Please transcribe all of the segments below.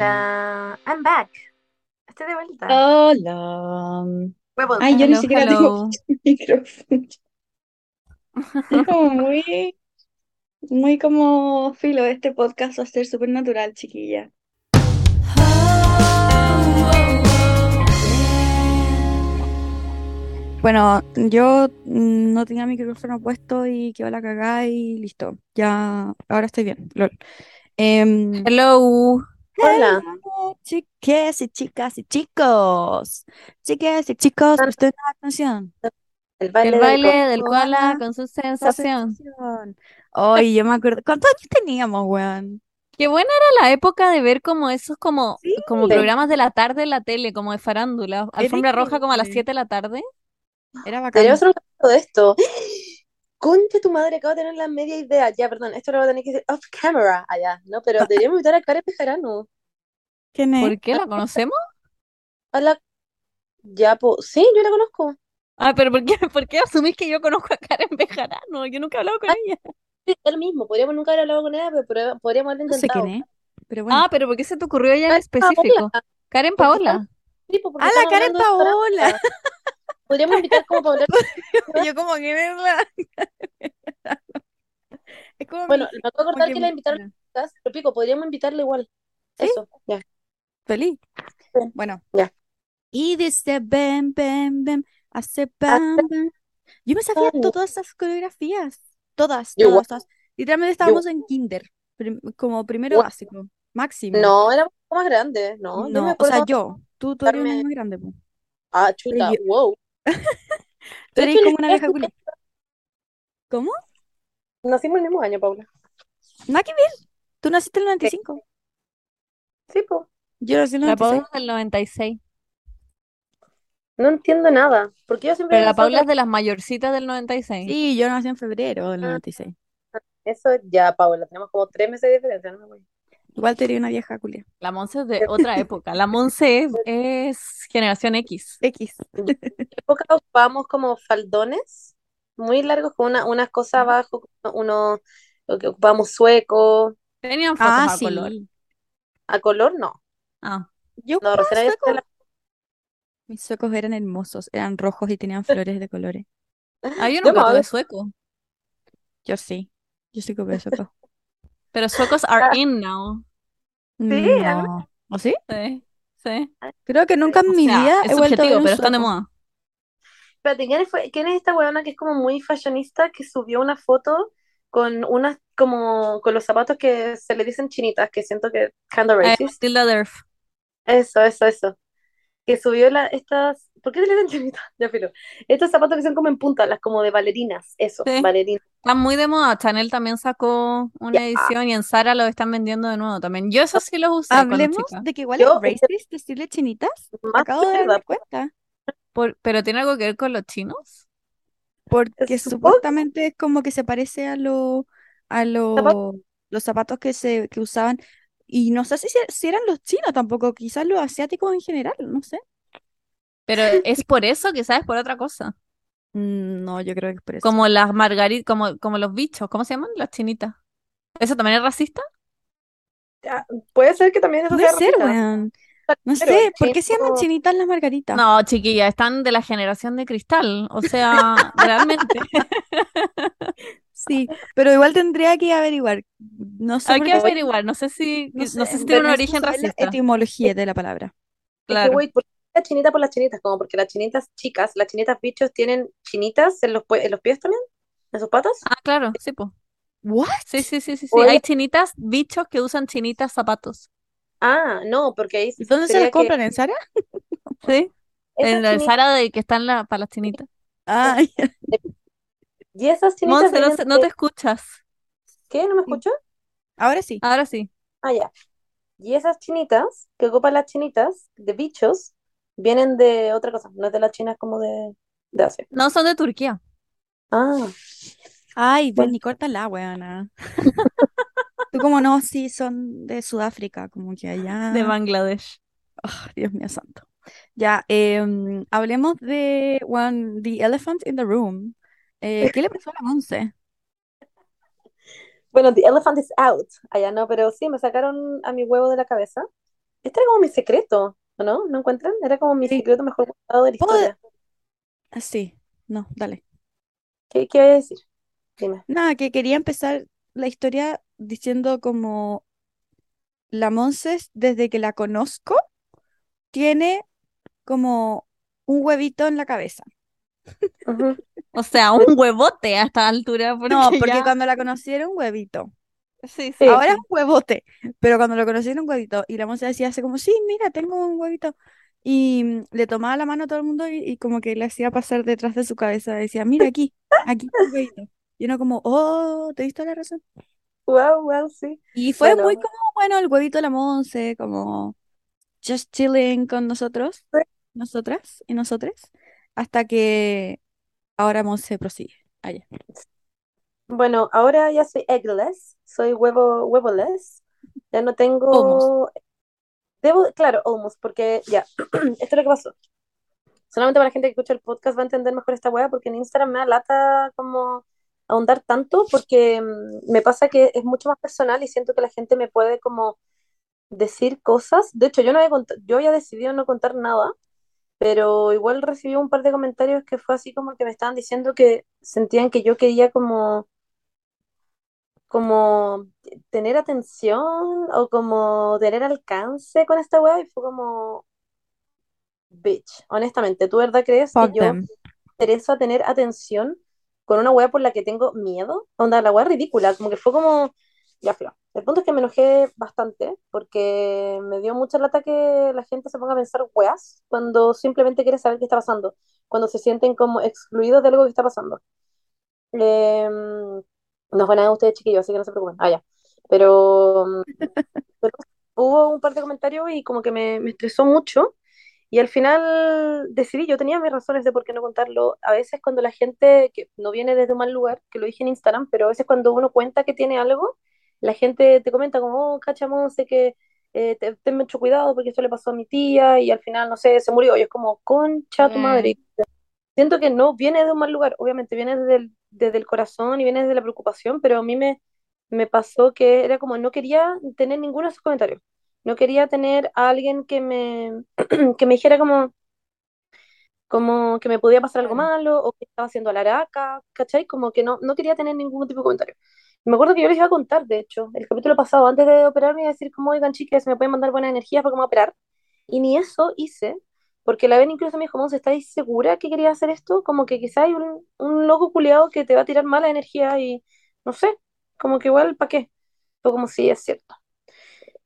Hola, I'm back. Estoy de vuelta. Hola. Huevos. Ay, yo ni Hello, siquiera tengo micrófono. Es como muy, muy como filo, este podcast va a ser súper natural, chiquilla. Bueno, yo mm, no tenía micrófono puesto y quedó la cagada y listo. Ya, ahora estoy bien. lol. Em, Hello. Hola. hello, chiques y chicas y chicos. Chiques y chicos, presten atención. El baile El del baile del koala koala con su sensación. Ay, yo me acuerdo. ¿Cuántos años teníamos, weón? Qué buena era la época de ver como esos como, Sí. como Sí. programas de la tarde en la tele, como de farándula. Alfombra roja como a las increíble. 7 de la tarde. Era bacán. Hacer un de esto. Concha tu madre, acabo de tener la media idea. Ya, perdón, esto lo voy a tener que decir off camera allá, ¿no? Pero deberíamos invitar a Karen Pejarano. ¿Quién es? ¿Por qué la conocemos? A la... Ya, pues, sí, yo la conozco. Ah, pero ¿por qué, por qué asumís que yo conozco a Karen Bejarano? Yo nunca he hablado con ella. Sí, es lo mismo, podríamos nunca haber hablado con ella, pero podríamos- podríamos haberlo No sé intentado. quién es, pero bueno. Ah, pero ¿por qué se te ocurrió ella en Karen específico? Paola. Karen Paola. ¡Ah, la Karen Paola! Podríamos invitar como para hablar. Yo como que verla. Es como Bueno, mi- me acabo de acordar que que la invitaron pero pico, podríamos invitarla igual. ¿Sí? Eso, ya. Feliz. Sí. Bueno. Ya. Y dice bam, bam, bam, hace bam, bam. Yo me sabía todas esas coreografías. Todas, Yo todas, todas. Literalmente estábamos en kinder, prim- como primero básico, máximo. No, era un poco más grande, ¿no? Me No, o sea, yo. Tú, tú eres más grande, po. Ah, chuta, yo- wow. Tú eres como una vieja culia. ¿Cómo? Nacimos el mismo año, Paula. Nada que ver. Tú naciste en el 95. Sí, pues. Yo nací en el La 96. Paula es del 96. No entiendo nada. Porque yo siempre Pero la pensaba Paula es que de las mayorcitas del 96. Sí, yo nací en febrero del Ah. 96. eso ya, Paula. Tenemos como tres meses de diferencia, ¿no? güey? Igual te una vieja culia. La Monse es de otra época. La Monse es, es generación X. X. En época ocupábamos como faldones muy largos con una, unas cosas abajo, uno, lo que ocupábamos sueco. Tenían fotos Ah, a sí. color. A color, no. Ah, Yo No, suecos. la- Mis suecos eran hermosos, eran rojos y tenían flores de colores. ah yo me tuve sueco. Yo sí, yo sí ocupé suecos. Pero suecos are in now. Sí, ¿ah? No. ¿O sí? Sí, sí. Creo que nunca en O mi sea, vida es he vuelto a ver subjetivo, un pero están de moda. Espérate, ¿quién fue- quién es esta weona que es como muy fashionista que subió una foto con unas como con los zapatos que se le dicen chinitas, que siento que kinda Eh, racist. Tilda Derf. Eso, eso, eso. Que subió la, estas, ¿por qué se le dicen chinitas? Ya filo. Estos zapatos que son como en punta, las como de bailarinas, eso, Sí. bailarinas. Están muy de moda. Chanel también sacó una edición y en Zara los están vendiendo de nuevo también. Yo esos sí los usé cuando Hablemos chica. de que igual Yo- es racist decirle chinitas. Acabo de darme cuenta. Por- pero tiene algo que ver con los chinos. Porque supuestamente es como que se parece a lo, a lo- Zapatos. los zapatos que se que usaban. Y no sé si, si eran los chinos tampoco, quizás los asiáticos en general, no sé. Pero es por eso, quizás es por otra cosa. Mm, No, yo creo que es por eso. Como las margaritas, como, como los bichos, ¿cómo se llaman? Las chinitas. ¿Eso también es racista? Ya, Puede ser que también eso Puede sea ser, racista. weón. No Pero sé, ¿por qué se llaman chinitas las margaritas? No, chiquilla, están de la generación de cristal. O sea, realmente. Sí, pero igual tendría que averiguar. No sé Hay que averiguar. No sé si, no no sé, sé si tiene un origen saber la racista. etimología de la palabra. Es que, Claro. ¿Por qué la chinita por las chinitas? Como porque las chinitas chicas, las chinitas bichos tienen chinitas en los, en los pies también, en sus patas. Ah, claro, sí, pues. ¿What? Sí, sí, sí, sí, sí. Hay chinitas, bichos que usan chinitas zapatos. Ah, no, porque ahí ¿Y dónde se las que compran? ¿En Zara? Sí. En la Zara de que están la, para las chinitas. Ah, y esas chinitas Monse, no, se- no te escuchas. ¿Qué? ¿No me escuchó? Ahora sí. Ahora sí. Ah, ya. Y esas chinitas que ocupan las chinitas de bichos vienen de otra cosa, no es de las chinas como de, de Asia. No, son de Turquía. Ah, Ay, Bueno. y córtala, weona. Tú como no, sí, son de Sudáfrica, como que allá. De Bangladesh. Ah, Dios mío santo. Ya, em, hablemos de one, The Elephant in the Room. Eh, ¿qué le pasó a la Monse? bueno, the elephant is out. Allá no, pero sí, me sacaron a mi huevo de la cabeza. Este era como mi secreto, ¿o no? ¿No encuentran? Era como mi Sí. secreto mejor guardado de la ¿Puedo- historia. Ah, Sí, no, dale. ¿Qué, qué voy a decir? Dime. Nada, que quería empezar la historia diciendo como la Monses, desde que la conozco, tiene como un huevito en la cabeza. O sea, un huevote a esta altura. Porque No, porque ya- cuando la conocí era un huevito. Sí, sí. Sí. Ahora es un huevote, pero cuando lo conocí era un huevito. Y la Monse decía así como, sí, mira, tengo un huevito. Y mm, le tomaba la mano a todo el mundo y, y como que le hacía pasar detrás de su cabeza. Decía, mira aquí, aquí está el huevito. Y uno como, oh, te diste la razón. Wow, wow, sí. Y fue muy como, bueno, el huevito de la Monse, como just chilling con nosotros, Sí. nosotras y nosotres, hasta que ahora Monse prosigue. Allá. Bueno, ahora ya soy eggless, soy huevo, huevoless. Ya no tengo. Almost. Debo, claro, almost, porque ya, esto es lo que pasó. Solamente para la gente que escucha el podcast va a entender mejor esta wea, porque en Instagram me da lata como ahondar tanto, porque mm, me pasa que es mucho más personal y siento que la gente me puede como decir cosas. De hecho, yo no había yo había decidido no contar nada, pero igual recibí un par de comentarios que fue así como que me estaban diciendo que sentían que yo quería como como tener atención o como tener alcance con esta wea y fue como, bitch, honestamente, ¿tú verdad crees que Fuck yo them. me interesa tener atención con una wea por la que tengo miedo? Onda, la es ridícula, como que fue como, ya fue. El punto es que me enojé bastante porque me dio mucha lata que la gente se ponga a pensar weas cuando simplemente quiere saber qué está pasando, cuando se sienten como excluidos de algo que está pasando. Em, no fue nada de ustedes, chiquillos, así que no se preocupen. Ah, ya. Pero, mm, pero hubo un par de comentarios y como que me, me estresó mucho. Y al final decidí, yo tenía mis razones de por qué no contarlo. A veces cuando la gente, que no viene desde un mal lugar, que lo dije en Instagram, pero a veces cuando uno cuenta que tiene algo, la gente te comenta como, oh, cachamos, sé que eh, te- ten mucho cuidado porque esto le pasó a mi tía y al final, no sé, se murió. Y es como, concha tu madre. Siento que no viene de un mal lugar, obviamente viene desde el, desde el corazón y viene desde la preocupación, pero a mí me, me pasó que era como, no quería tener ninguno de esos comentarios. No quería tener a alguien que me, que me dijera como, como que me podía pasar algo malo o que estaba haciendo la araca, ¿cachai? Como que no, no quería tener ningún tipo de comentario. Me acuerdo que yo les iba a contar, de hecho, el capítulo pasado, antes de operarme, iba a decir como, oigan, chicas, me pueden mandar buenas energías para cómo operar. Y ni eso hice, porque la ven incluso me dijo, Monse, ¿estáis segura que quería hacer esto? Como que quizá hay un, un loco culiado que te va a tirar mala energía y no sé, como que igual, ¿para qué? Fue como, sí, es cierto.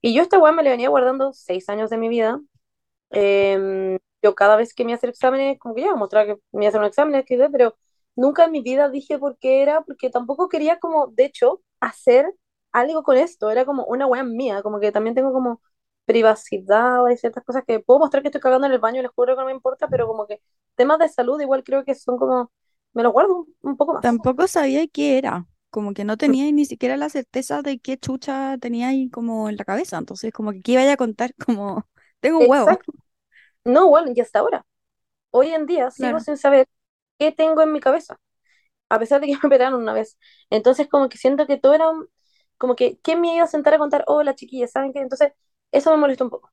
Y yo esta weá me la venía guardando seis años de mi vida. Em, yo cada vez que me iba a hacer exámenes, como que ya mostrar que me iba a hacer un examen, pero nunca en mi vida dije por qué era, porque tampoco quería como, de hecho, hacer algo con esto. Era como una weá mía, como que también tengo como privacidad, hay ciertas cosas que puedo mostrar que estoy cagando en el baño, les juro que no me importa, pero como que temas de salud igual creo que son como, me los guardo un, un poco más. Tampoco sabía qué era, como que no tenía ni siquiera la certeza de qué chucha tenía ahí como en la cabeza, entonces como que qué iba a contar, como tengo un huevo. Exacto. No, bueno, y hasta ahora. Hoy en día sigo Claro. sin saber qué tengo en mi cabeza, a pesar de que me operaron una vez. Entonces, como que siento que todo era un- como que, ¿quién me iba a sentar a contar? Hola, chiquillas, ¿saben qué? Entonces, eso me molestó un poco.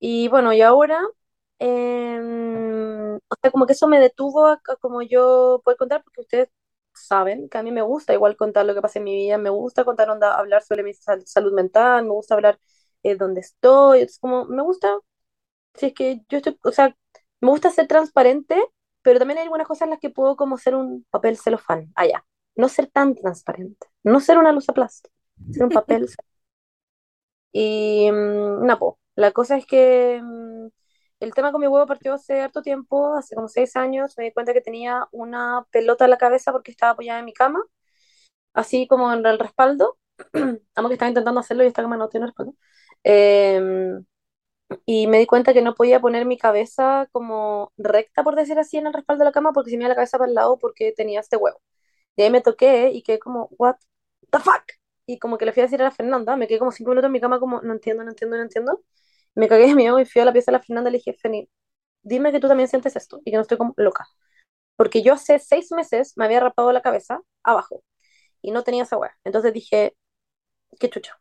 Y bueno, y ahora, em, o sea, como que eso me detuvo a, a como yo poder contar, porque ustedes saben que a mí me gusta igual contar lo que pasa en mi vida, me gusta contar, onda, hablar sobre mi sal- salud mental, me gusta hablar eh, dónde estoy, es como, me gusta si es que yo estoy, o sea, me gusta ser transparente, pero también hay algunas cosas en las que puedo como ser un papel celofán, allá, no ser tan transparente, no ser una luz a plástico, ser un papel. Y mm, no, po, la cosa es que mm, el tema con mi huevo partió hace harto tiempo, hace como seis años, me di cuenta que tenía una pelota en la cabeza porque estaba apoyada en mi cama, así como en el respaldo, amo que estaba intentando hacerlo y esta cama no tiene respaldo. Em, y me di cuenta que no podía poner mi cabeza como recta, por decir así, en el respaldo de la cama porque se me iba la cabeza para el lado porque tenía este huevo. Y ahí me toqué y quedé como, what the fuck? Y como que le fui a decir a la Fernanda, me quedé como cinco minutos en mi cama como, no entiendo, no entiendo, no entiendo. Me cagué de miedo y fui a la pieza de la Fernanda y le dije, Feni, dime que tú también sientes esto y que no estoy como loca. Porque yo hace seis meses me había rapado la cabeza abajo y no tenía esa hueá. Entonces dije, qué chucho.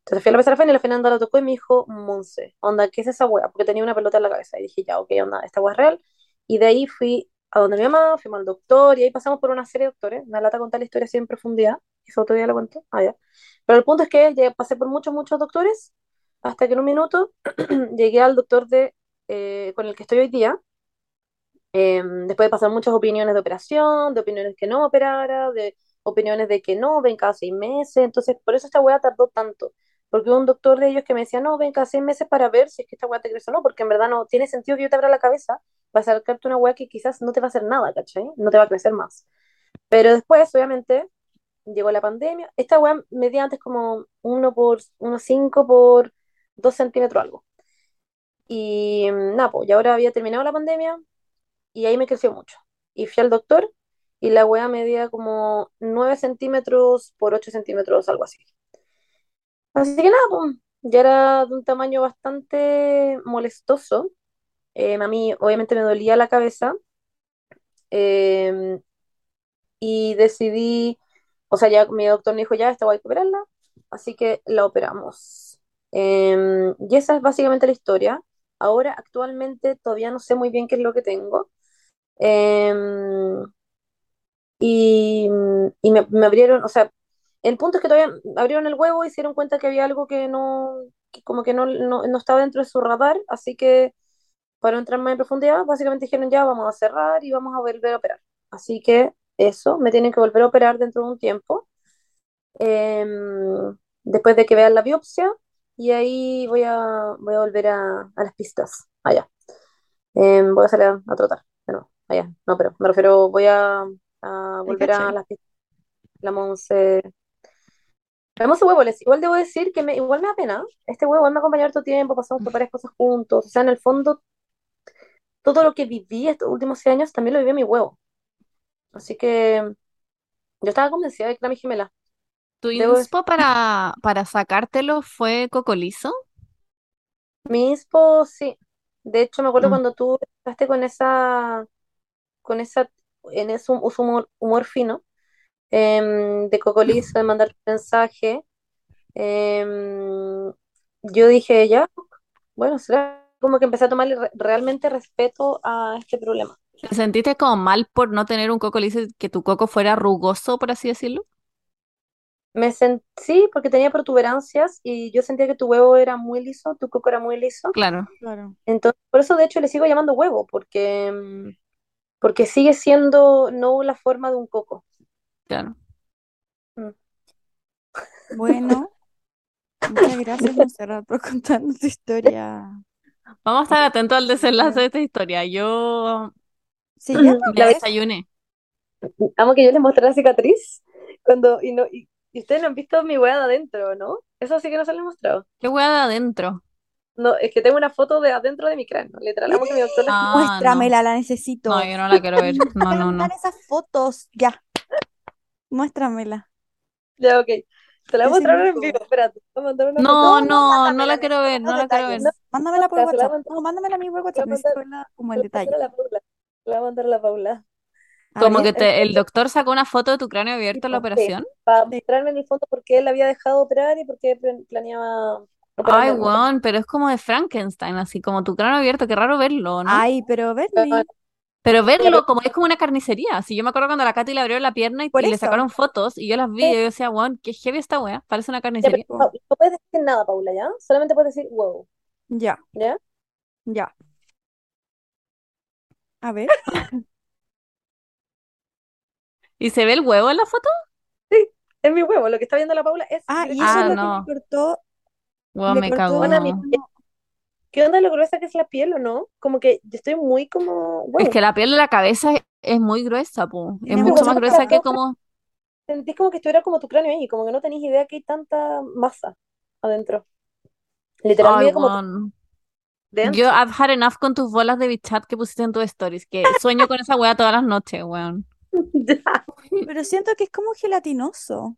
Entonces fui a la pesa de la Fena y la Fernanda la tocó y me dijo, Monse, onda, ¿qué es esa wea? Porque tenía una pelota en la cabeza. Y dije, ya, ok, onda, esta wea es real. Y de ahí fui a donde mi mamá, fuimos al doctor y ahí pasamos por una serie de doctores. Me lata contar la historia así en profundidad. Eso todavía lo cuento. Ah, ya. Pero el punto es que ya pasé por muchos, muchos doctores hasta que en un minuto llegué al doctor de, eh, con el que estoy hoy día. eh, después de pasar muchas opiniones de operación, de opiniones que no operara, de opiniones de que no, ven cada seis meses. Entonces, por eso esta weá tardó tanto. Porque hubo un doctor de ellos que me decía, no, ven cada seis meses para ver si es que esta weá te crece o no, porque en verdad no tiene sentido que yo te abra la cabeza para sacarte una weá que quizás no te va a hacer nada, ¿cachai? No te va a crecer más. Pero después, obviamente, llegó la pandemia. Esta weá medía antes como uno por, uno cinco por dos centímetros algo. Y mm, nada, pues, y ahora había terminado la pandemia y ahí me creció mucho. Y fui al doctor y la weá medía como 9 centímetros por 8 centímetros, algo así. Así que nada, pues, ya era de un tamaño bastante molestoso. Eh, a mí obviamente me dolía la cabeza eh, y decidí, o sea, ya mi doctor me dijo, ya, esta voy a operarla, así que la operamos. Eh, y esa es básicamente la historia. Ahora, actualmente, todavía no sé muy bien qué es lo que tengo. Eh, y, y me, me abrieron, o sea, el punto es que todavía abrieron el huevo y se dieron cuenta que había algo que no, que como que no, no, no estaba dentro de su radar, así que para entrar más en profundidad, básicamente dijeron ya vamos a cerrar y vamos a volver a operar. Así que eso, me tienen que volver a operar dentro de un tiempo, em, después de que vean la biopsia, y ahí voy a, voy a volver a, a las pistas, allá. Em, voy a salir a, a trotar, pero allá, no, pero me refiero, voy a, volver a las pistas. La Monse Vemos huevo, les igual debo decir que me, igual me da pena. Este huevo me ha acompañado harto tiempo, pasamos por varias cosas juntos. O sea, en el fondo, todo lo que viví estos últimos seis años también lo vivió mi huevo. Así que yo estaba convencida de que era mi gemela. ¿Tu Debo inspo para, para sacártelo fue cocolizo? mi inspo, sí. De hecho, me acuerdo Mm. cuando tú estás con esa, con esa, en ese humor, humor fino, em, de cocolizo, de mandar mensaje. em, yo dije, ya, bueno, será como que empecé a tomarle re- realmente respeto a este problema. ¿Te sentiste como mal por no tener un cocolizo y que tu coco fuera rugoso, por así decirlo? Me sentí, sí, porque tenía protuberancias y yo sentía que tu huevo era muy liso, tu coco era muy liso. Claro. Claro. Entonces, por eso de hecho le sigo llamando huevo, porque, mm, porque sigue siendo no la forma de un coco. Claro. Mm. Bueno, muchas gracias, Monserrat, por contarnos tu historia. Vamos a estar atentos al desenlace de esta historia. Yo Sí, ya me La vez- desayuné. amo que yo les mostré la cicatriz cuando, y, no, y, y ustedes no han visto mi hueá de adentro, ¿no? Eso sí que no se les he mostrado. ¿Qué hueá de adentro? No, es que tengo una foto de adentro de mi cráneo. Literal, amo que mi doctor la Ah, Muéstramela, la necesito. No, yo no la quiero ver. No, no, no. esas fotos. Ya. Muéstramela. Ya, ok. Te la voy a mostrar en vivo, espérate. Voy a mandar una No, no, no la quiero ver, no la quiero ver. Mándamela por WhatsApp. No, mándamela a mi por WhatsApp. voy a Necesito mandar. verla como a detalle. la voy a mandar a la Paula. Como que te- el doctor sacó una foto de tu cráneo abierto en la operación. Para mostrarme en el fondo por qué él había dejado operar y por qué plan- planeaba Ay, weón, pero es como de Frankenstein, así como tu cráneo abierto, qué raro verlo, ¿no? Ay, pero Bernie, Pero verlo como es como una carnicería. Si yo me acuerdo cuando a la Katy le abrió la pierna y, le sacaron fotos y yo las vi y yo decía, weón, qué heavy esta wea, parece una Ya, pero carnicería. no, no puedes decir nada, Paula, ¿ya? Solamente puedes decir wow, ya, ¿ya? ya. A ver, ¿Y se ve el huevo en la foto? Es mi huevo, lo que está viendo la Paula es ah, y eso Ah, es lo no. que le cortó, Weón, le me cortó mi- como- ¿Qué onda lo gruesa que es la piel o no? Como que yo estoy muy como Es que la piel de la cabeza es, es muy gruesa, po. Es mucho más gruesa que como... Sentís como que estuviera como tu cráneo ahí, como que no tenéis idea que hay tanta masa adentro. Literal, Ay, mide como. Yo I've had enough con tus bolas de bichat que pusiste en tus stories, que sueño con esa wea todas las noches, weón. Ya. Pero siento que es como gelatinoso.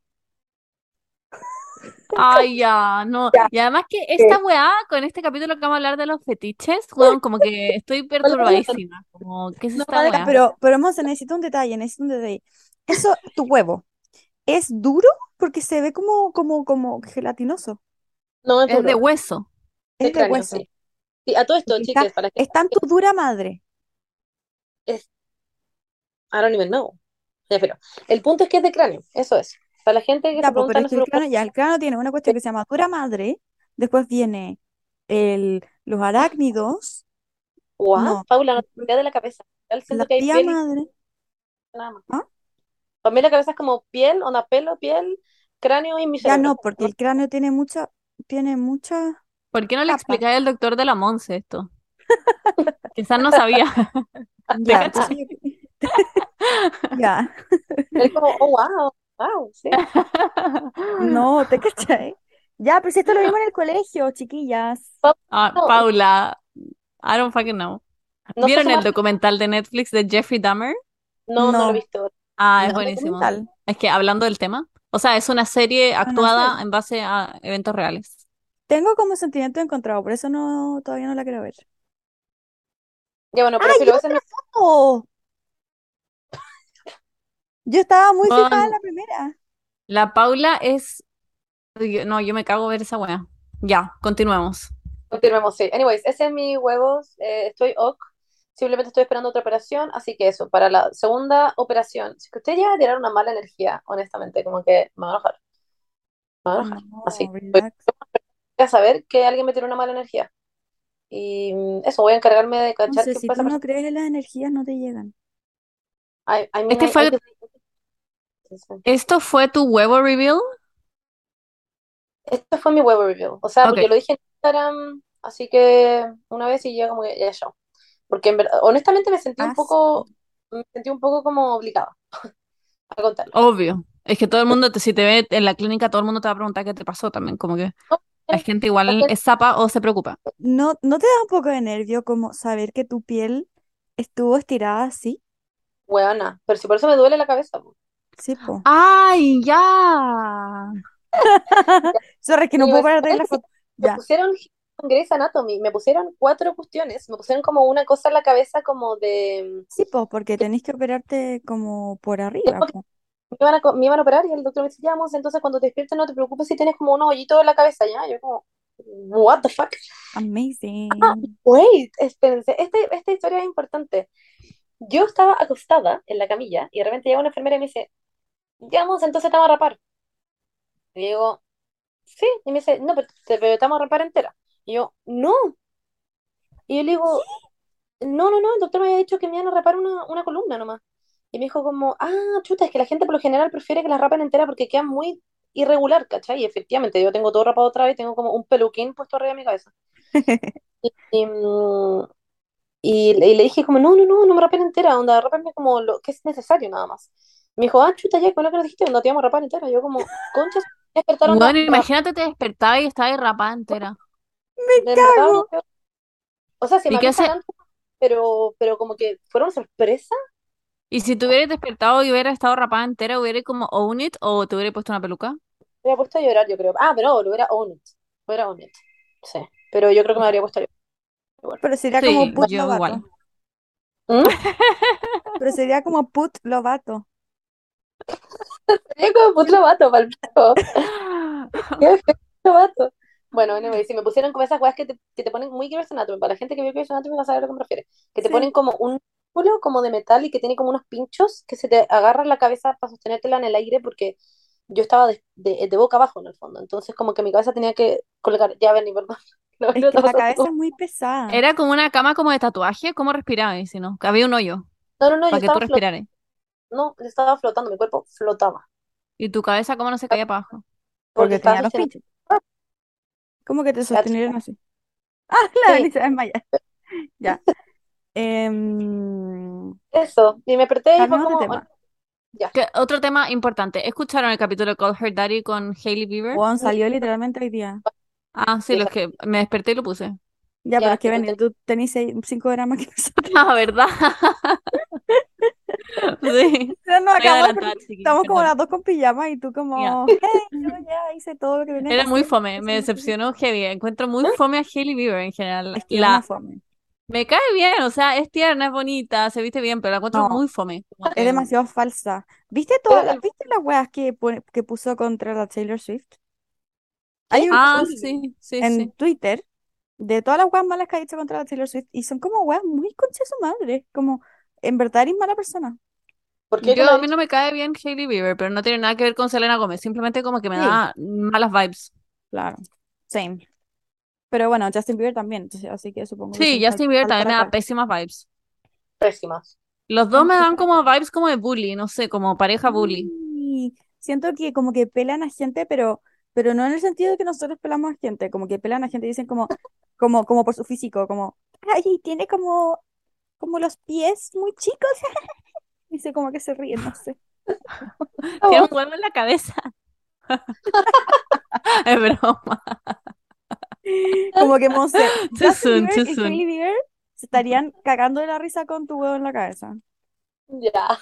Ay, ya, no. Y además que esta weá, con este capítulo que vamos a hablar de los fetiches, weón, como que estoy perturbadísima. Como, ¿qué es No, esta weá? Pero, pero Monse, necesito un detalle, necesito un detalle. Eso, tu huevo, ¿es duro? Porque se ve como, como, como gelatinoso. No, es Es de hueso. Es de cráneo, hueso. sí. Sí, a todo esto, está, chicas, para que está en tu dura madre. es, I don't even know. Ya, pero el punto es que es de cráneo, eso es. Para la gente que Ya, se pues, pero pregunta, es que el cráneo, ya, el cráneo tiene una cuestión que se llama dura madre, después viene el, los arácnidos, What? no, Paula, no te de la cabeza. La que hay piel y madre, nada más. ¿ah? Para mí la cabeza es como piel, onda pelo, piel, cráneo y mi Ya cerebro. no, porque el cráneo tiene mucha, tiene mucha ¿Por qué no le explicáis al doctor de la Monse esto? Quizás no sabía. ¿Te Ya, yo- ya, Es como, oh, wow, wow, sí. no, ¿te cachai? Ya, pero si esto lo vimos en el colegio, chiquillas. Ah, Paula, I don't fucking know. no ¿Vieron el documental de Netflix de Jeffrey Dahmer? no, no lo he visto. Ah, es no, buenísimo. Es que hablando del tema, o sea, es una serie actuada en base a eventos reales. Tengo como sentimiento encontrado, por eso no, todavía no la quiero ver. Ya bueno, pero ¡Ay, filo, ese es mi... Yo estaba muy fijada en la primera. la Paula es... yo- No, yo me cago ver esa wea. Ya, continuemos. Continuemos, sí. Anyways, ese es mi huevos. eh, estoy ok. Simplemente estoy esperando otra operación. Así que eso, para la segunda operación, si es que usted llega a tirar una mala energía, honestamente, como que me va a enojar. Me va a enojar. Así que voy a saber que alguien me tiró una mala energía. Y mm, eso, voy a encargarme de cachar qué si pasa. tú no crees en las energías, no te llegan. I, I mean, Este I- fue, just- esto fue tu huevo reveal. Este fue mi huevo review. O sea, porque lo dije en Instagram, así que una vez y ya como que ya yo. Porque en verdad, honestamente me sentí un Ah, poco, me sentí un poco como obligada a contarlo. Obvio. Es que todo el mundo, te- si te ve en la clínica, todo el mundo te va a preguntar qué te pasó también. Como que No, la gente igual es zapa o se preocupa. ¿No, no te da un poco de nervio como saber que tu piel estuvo estirada así? Weona, pero si por eso me duele la cabeza. Sí, po. ¡Ay, ya! Sorry, que no puedo me- parar de la foto. Me Ya. pusieron Grey's Anatomy, me pusieron cuatro cuestiones, me pusieron como una cosa en la cabeza como de, Sí, po, porque tenés que operarte como por arriba, po. me iban a, me iban a operar y el doctor me dice, ya, Monse, entonces cuando te despiertes no te preocupes si tienes como unos hoyitos en la cabeza, ya, yo como, what the fuck? Amazing. Wait, espérense, este, esta historia es importante. Yo estaba acostada en la camilla y de repente llega una enfermera y me dice, ya, Monse, entonces te vamos a rapar. Y digo, sí, y me dice, no, pero te, pero te vamos a rapar entera. Y yo, no. Y yo le digo, no, no, no, el doctor me había dicho que me iban a rapar una, una columna nomás. Y me dijo como, ah, chuta, es que la gente por lo general prefiere que la rapen entera porque queda muy irregular, ¿cachai? Y efectivamente, yo tengo todo rapado otra vez, tengo como un peluquín puesto arriba de mi cabeza. Y, y, y le, dije como, no, no, no, no me rapen entera, onda, rápenme como lo que es necesario nada más. Me dijo, ah, chuta, ya, ¿cuál es lo que nos dijiste? Onda, te íbamos a rapar entera. Yo como, concha, me despertaron Bueno, imagínate te despertabas y estabas rapada entera. verdad, cago. no- O sea, se ¿Y me hace? antes, pero, pero como que fueron sorpresa. Y si te hubieras despertado y hubieras estado rapada entera, ¿hubieras como own it o te hubieras puesto una peluca? Me había puesto a llorar, yo creo. Ah, pero no, lo hubiera own it. Lo hubiera own it. Sí. Pero yo creo que me habría puesto a llorar. Igual. Pero sería como Put yo igual. ¿Mm? Pero sería como Put Lovato. Sería como puto vato, pa'l pico. Qué feo vato. Bueno, anyway, si me pusieron como esas weas que te, que te ponen muy Grey's Anatomy, para la gente que vio Grey's Anatomy va a saber a lo que me refiero. Que te Sí. ponen como un círculo como de metal y que tiene como unos pinchos que se te agarran la cabeza para sostenértela en el aire porque yo estaba de, de- de boca abajo en el fondo. Entonces como que mi cabeza tenía que colgar. Ya ven, perdón. No, Es no que está la cabeza es muy pesada. Era como una cama como de tatuaje. ¿Cómo respirabas? Si no, había un hoyo No, no, no, yo para que tú respiraras. No, estaba flotando, mi cuerpo flotaba. Y tu cabeza, ¿cómo no se caía para abajo? Porque Porque tenía los pinchos. ¿Cómo que te sostenieron así? Ah, la Sí. Benita desmayar. Ya. Em, Eso. Y me desperté y fue cambiamos de como, tema. ya. Que- otro tema importante. ¿Escucharon el capítulo de Call Her Daddy con Hailey Bieber? Juan salió literalmente hoy día. Ah, sí, los que me desperté y lo puse. Ya, pero Ya, es que pero ven, tú tenés 5 gramos que nosotros. Ah, ¿verdad? Sí. Pero no, acabamos Estamos como las dos con pijama y tú como, hey, yo ya hice todo lo que tenía que Era muy fome, me decepcionó heavy. Encuentro muy fome a Hailey Bieber en general. Es que La, fome. me cae bien, o sea, es tierna, es bonita, se viste bien, pero la encuentro No. muy fome. Es que- demasiado falsa. ¿Viste todas las, ¿viste las weas que, que puso contra la Taylor Swift? Hay un Ah, sí, sí, en sí. Twitter de todas las weas malas que ha dicho contra la Taylor Swift y son como weas muy concha de su madre. Como, en verdad eres mala persona. ¿Por qué? ¿Qué Yo, a mí no me cae bien Hailey Bieber, pero no tiene nada que ver con Selena Gómez. Simplemente como que me Sí. da malas vibes. Claro, same. Pero bueno, Justin Bieber también, entonces, así que supongo Sí, Justin Bieber también me da pésimas vibes. Pésimas. Los dos me dan como vibes como de bully, no sé, como pareja bully. Y siento que como que pelan a gente, pero, pero no en el sentido de que nosotros pelamos a gente, como que pelan a gente y dicen como, como, como por su físico, como, ay, tiene como, como los pies muy chicos. Dice como que se ríen, no sé. Tiene un huevo en la cabeza. Es broma. Como que Monse, Too Justin soon, Bieber too y soon. Hailey Bieber se estarían cagando de la risa con tu huevo en la cabeza. Ya.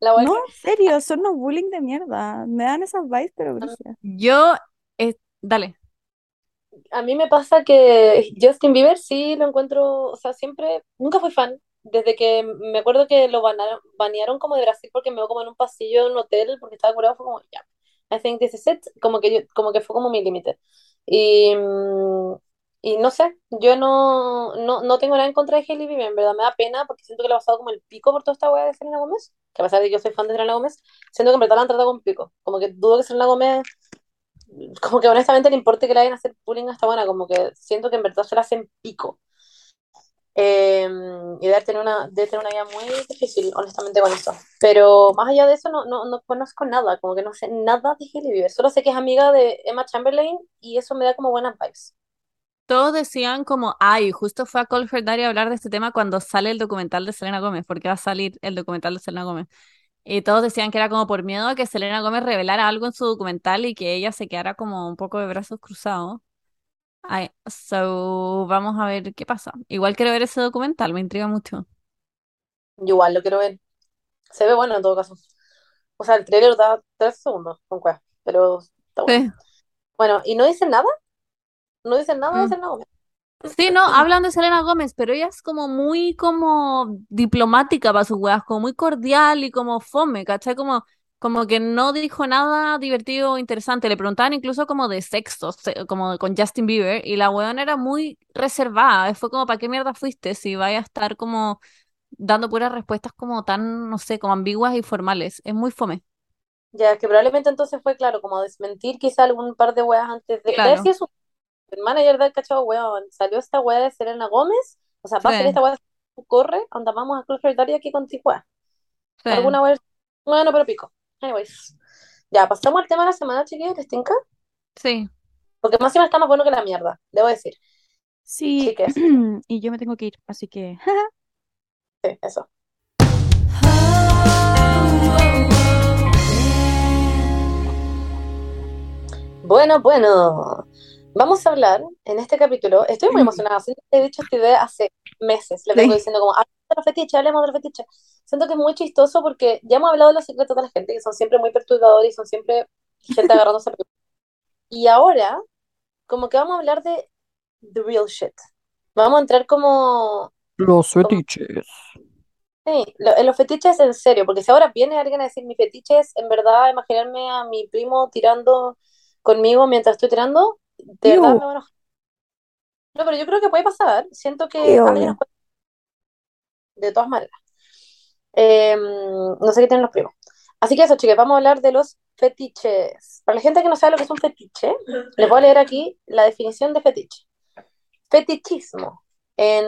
La No, en serio, son unos bullying de mierda. Me dan esas vibes, pero brígidas. Yo, eh, dale. A mí me pasa que Justin Bieber sí lo encuentro, o sea, siempre, nunca fui fan. Desde que me acuerdo que lo banaron- banearon como de Brasil porque me veo como en un pasillo de un hotel porque estaba curado, fue como, ya, I think this is it, como que, yo, como que fue como mi límite. Y, mm, y no sé, yo no, no, no tengo nada en contra de Hailey Bieber, en verdad me da pena porque siento que le ha pasado como el pico por toda esta weá de Selena Gómez, que a pesar de que yo soy fan de Selena Gómez, siento que en verdad la han tratado con pico, como que dudo que Selena Gómez como que honestamente le importe que le vayan a hacer bullying a esta buena, como que siento que en verdad se la hacen pico. Eh, y debe tener una, debe tener una vida muy difícil, honestamente, con eso. Pero más allá de eso, no, no, no conozco nada, como que no sé nada de Hailey Bieber. Solo sé que es amiga de Emma Chamberlain y eso me da como buenas vibes. Todos decían como, ay, justo fue a Colfer Diary a hablar de este tema cuando sale el documental de Selena Gómez, porque va a salir el documental de Selena Gómez. Y todos decían que era como por miedo a que Selena Gómez revelara algo en su documental y que ella se quedara como un poco de brazos cruzados. Ay, so, vamos a ver qué pasa. Igual quiero ver ese documental, me intriga mucho. Yo igual lo quiero ver. Se ve bueno en todo caso. O sea, el trailer da tres segundos con cueva, pero está bueno. Sí. Bueno, ¿y no dicen nada? No dicen nada de Mm. Selena Gómez. Sí, no, hablan de Selena Gómez, pero ella es como muy como diplomática para sus weas, como muy cordial y como fome, ¿cachai? Como, como que no dijo nada divertido o interesante. Le preguntaban incluso como de sexo, se- como con Justin Bieber, y la weona era muy reservada. Fue como, ¿para qué mierda fuiste si vaya a estar como dando puras respuestas como tan, no sé, como ambiguas y formales? Es muy fome. Ya, que probablemente entonces fue, claro, como desmentir quizá algún par de weas antes de... El manager del cachado, weón, salió esta wea de Selena Gómez, o sea, va a salir esta wea de corre, anda, vamos a Closer Daria aquí contigo, wea. Sí. Alguna wea, bueno, pero pico. Anyways. Ya, pasamos al tema de la semana, chiquillos, ¿les tinca? Sí. Porque más encima está más bueno que la mierda, debo decir. Sí, Chiques. y yo me tengo que ir, así que... Sí, eso. Bueno, bueno. Vamos a hablar en este capítulo. Estoy muy emocionada. Siento que he dicho esta idea hace meses. Le vengo Sí. diciendo como, hablemos de los fetiches, hablemos de los fetiches. Siento que es muy chistoso porque ya hemos hablado de los secretos de la gente, que son siempre muy perturbadores y son siempre gente agarrándose. a Y ahora, como que vamos a hablar de the real shit. Vamos a entrar como Los fetiches. Sí, lo- en los fetiches en serio, porque si ahora viene alguien a decir mi fetiche es en verdad imaginarme a mi primo tirando conmigo mientras estoy tirando, de verdad me voy a enojar. No, pero yo creo que puede pasar. Siento que alguien nos puede- de todas maneras. Eh, no sé qué tienen los primos. Así que eso, chicas, vamos a hablar de los fetiches. Para la gente que no sabe lo que es un fetiche, les voy a leer aquí la definición de fetiche. Fetichismo. En,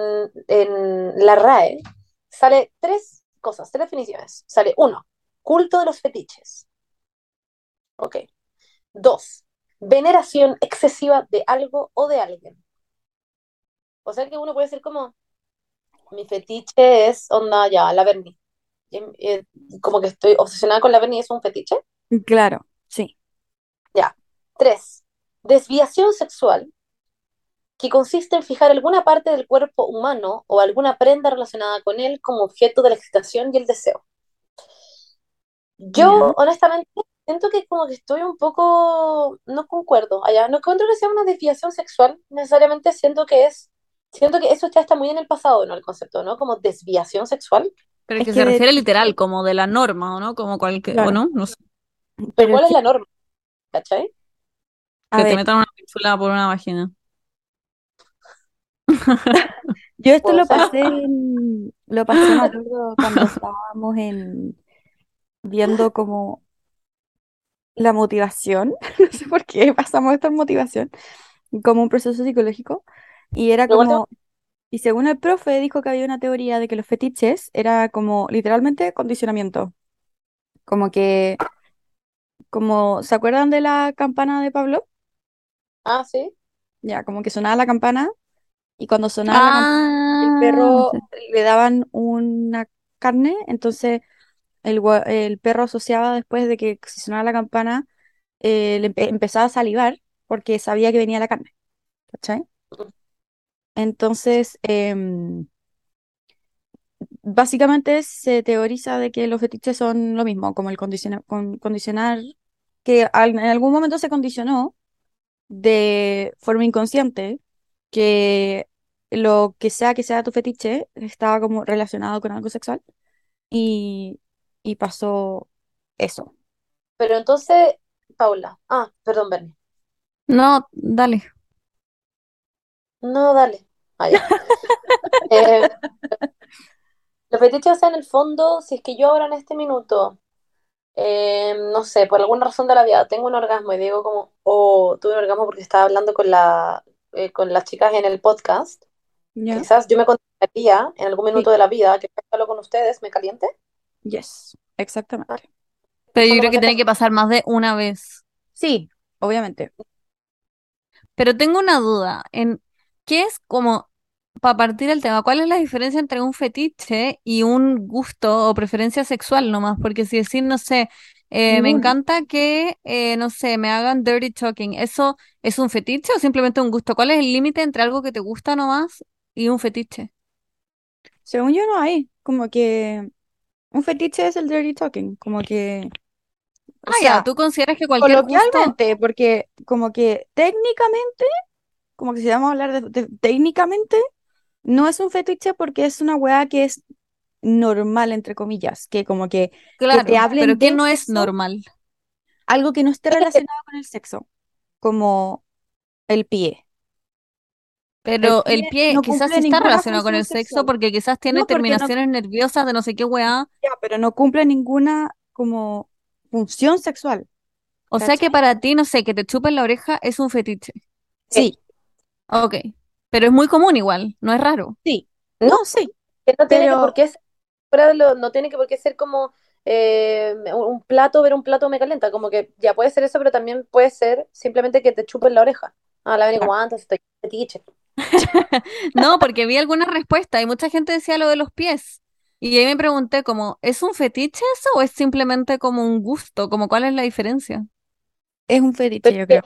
en la RAE sale tres cosas, tres definiciones. Sale uno, culto de los fetiches. Ok. Dos, veneración excesiva de algo o de alguien. O sea que uno puede decir como, mi fetiche es onda ya, la Berni. Eh, Como que estoy obsesionada con la Berni, ¿es un fetiche? Claro, sí. Ya. Tres, desviación sexual, que consiste en fijar alguna parte del cuerpo humano o alguna prenda relacionada con él como objeto de la excitación y el deseo. Yo, Ya. honestamente, siento que como que estoy un poco, no concuerdo allá, no encuentro que sea una desviación sexual, necesariamente siento que es, siento que eso ya está muy en el pasado, ¿no? El concepto, ¿no? Como desviación sexual. Pero Es que que se de- refiere literal, como de la norma, ¿o no? Como cualquier, ¿o Claro. no? No sé, Pero ¿cuál es que, la norma? ¿Cachai? a que te metan una encapsulada por una vagina. Yo esto lo pasé en, lo pasé, me acuerdo, cuando estábamos en viendo como la motivación, no sé por qué pasamos esto en motivación, como un proceso psicológico, y era como, y según el profe dijo que había una teoría de que los fetiches era como literalmente condicionamiento, como que, como, ¿se acuerdan de la campana de Pablo? Ah, sí. Ya, como que sonaba la campana, y cuando sonaba la campana, el Ah, perro sí. le daban una carne, entonces el, perro asociaba después de que si sonaba la campana, eh, le empe- empezaba a salivar porque sabía que venía la carne, ¿cachai? Entonces, em, básicamente se teoriza de que los fetiches son lo mismo, como el condiciona- con- condicionar, que al- en algún momento se condicionó de forma inconsciente que lo que sea que sea tu fetiche estaba como relacionado con algo sexual y, y pasó eso. Pero entonces, Paula. Ah, perdón, Bernie. No, dale. No, dale. Ah, ya. Eh, los fetiches, o sea, en el fondo, si es que yo ahora en este minuto, eh, no sé, por alguna razón de la vida, tengo un orgasmo y digo como, oh, tuve un orgasmo porque estaba hablando con la, eh, con las chicas en el podcast, ¿Ya? quizás yo me contaría en algún Sí. minuto de la vida que hablo con ustedes, me caliente. Yes, exactamente. Pero yo creo que tiene que pasar más de una vez. Sí, obviamente. Pero tengo una duda en qué es como, para partir el tema, ¿cuál es la diferencia entre un fetiche y un gusto o preferencia sexual nomás? Porque si decir, no sé, eh, me encanta que, eh, no sé, me hagan dirty talking, ¿eso es un fetiche o simplemente un gusto? ¿Cuál es el límite entre algo que te gusta nomás y un fetiche? Según yo no hay, como que un fetiche es el dirty talking, como que, o Ah, ya, sea, ¿tú consideras que cualquier gusto... coloquialmente, porque como que técnicamente, como que si vamos a hablar de, de- técnicamente, no es un fetiche porque es una weá que es normal, entre comillas, que como que, que te pero hablen ¿qué de no es normal? algo que no esté relacionado con el sexo, como el pie. Pero el pie pie no quizás está relacionado con el sexo porque quizás tiene No, porque no, terminaciones nerviosas de no sé qué weá. ya, pero no cumple ninguna como función sexual, O sea que para ti, no sé, que te chupen la oreja es un fetiche. Sí, Ok. Pero es muy común igual, no es raro. sí, No, no, sí, que no tiene que por qué ser, no tiene que por qué ser como eh, un plato, ver un plato me calienta, como que ya puede ser eso, pero también puede ser simplemente que te chupen la oreja. Ah, la ven como claro. antes, estoy fetiche. No, porque vi alguna respuesta y mucha gente decía lo de los pies. Y ahí me pregunté como, ¿es un fetiche eso o es simplemente como un gusto? Como cuál es la diferencia? Es un fetiche, yo creo.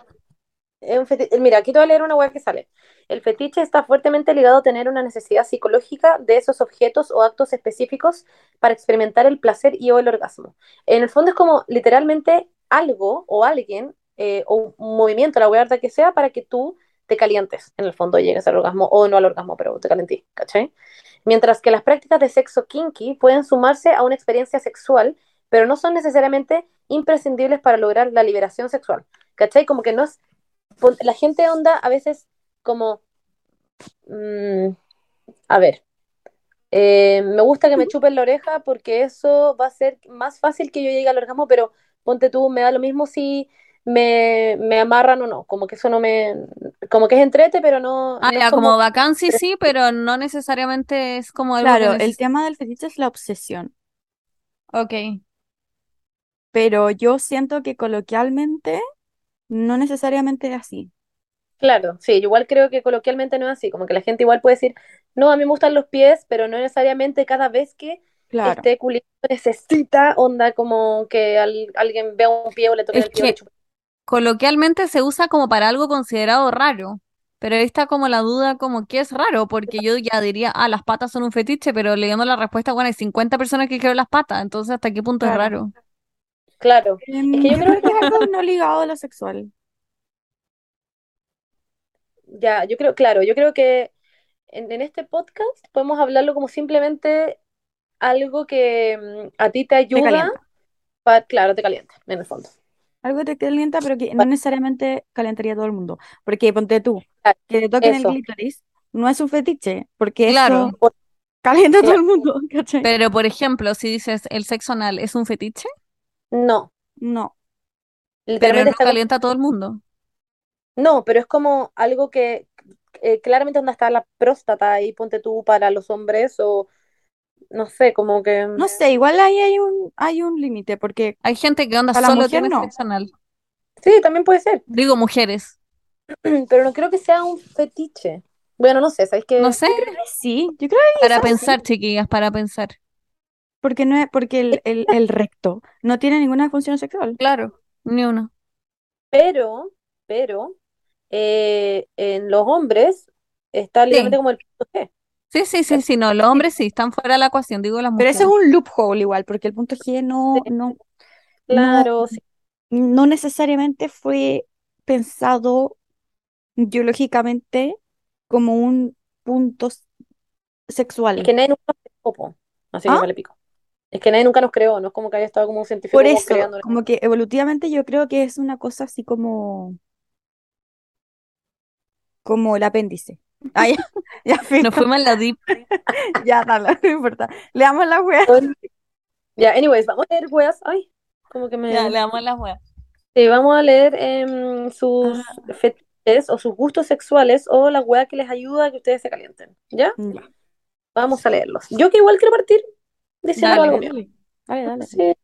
Mira, aquí te voy a leer una web que sale. El fetiche está fuertemente ligado a tener una necesidad psicológica de esos objetos o actos específicos para experimentar el placer y o el orgasmo. En el fondo es como literalmente algo o alguien eh, o un movimiento, la hueá que sea, para que tú te calientes, en el fondo llegues al orgasmo o no al orgasmo, pero te calentís, ¿cachai? Mientras que las prácticas de sexo kinky pueden sumarse a una experiencia sexual, pero no son necesariamente imprescindibles para lograr la liberación sexual, ¿cachai? Como que no es la gente onda a veces como, mm, a ver, eh, me gusta que me chupen la oreja porque eso va a ser más fácil que yo llegue al orgasmo, pero ponte tú, me da lo mismo si me, me amarran o no, como que eso no me, como que es entrete, pero no, Ah, no ya, como como, bacán sí, sí, pero no necesariamente es como algo que Claro, el tema del fetiche es la obsesión, Ok. pero yo siento que coloquialmente no necesariamente es así. claro, sí, yo igual creo que coloquialmente no es así, como que la gente igual puede decir, no, a mí me gustan los pies, pero no necesariamente cada vez que Claro, esté culiando necesita onda como que al- alguien vea un pie o le toque Es el pie coloquialmente se usa como para algo considerado raro, pero ahí está como la duda como que es raro, porque yo ya diría, ah, las patas son un fetiche, pero leyendo la respuesta, bueno, hay 50 personas que dijeron las patas, entonces ¿hasta qué punto es raro? Claro, es que yo creo que es algo no ligado a lo sexual. Ya, yo creo, claro, yo creo que en, en este podcast podemos hablarlo como simplemente algo que mm, a ti te ayuda para, claro, te calienta, en el fondo. algo te calienta, pero que no necesariamente calentaría a todo el mundo. Porque ponte tú, Claro, que te toquen eso. el clítoris no es un fetiche, porque Claro. eso calienta a todo el mundo, ¿cachai? Pero, por ejemplo, si dices el sexo anal es un fetiche, No, No, pero literalmente no está como- calienta a todo el mundo. No, pero es como algo que eh, claramente donde está la próstata ahí, ponte tú para los hombres o no sé, como que no sé, igual ahí hay un, hay un límite, porque Hay gente que onda la solo mujer tiene no. sexo anal. sí, también puede ser, Digo mujeres. pero no creo que sea un fetiche. Bueno, no sé, ¿sabéis que No sé, sí, yo creo que para pensar, chiquillas, para pensar. Porque no es, porque el, el, el recto no tiene ninguna función sexual. Claro, ni uno. Pero, pero eh, en los hombres está literalmente Sí. como el punto G. Sí, sí, sí, sí, no, los hombres sí están fuera de la ecuación, digo las Pero mujeres. eso es un loophole igual, porque el punto G no, no, Claro, sí. no necesariamente fue pensado biológicamente como un punto sexual. Es que nunca nos creó, po. así ¿Ah? que vale pico. Es que nadie nunca nos creó, no es como que haya estado como un científico Por como eso, creando. como que evolutivamente yo creo que es una cosa así como, como el apéndice. Ah, ya, ya, filo, Nos fuimos en la deep. ya, dale, no importa. Le damos la wea. Ya, anyways, vamos a leer weas. Ay, como que me. Ya, le damos las weas. Sí, vamos a leer em, sus Ah. fetiches o sus gustos sexuales o la wea que les ayuda a que ustedes se calienten. ¿Ya? Ya, Vamos a leerlos. Yo que igual quiero partir diciendo Dale, algo mío. dale, dale, dale. Sí.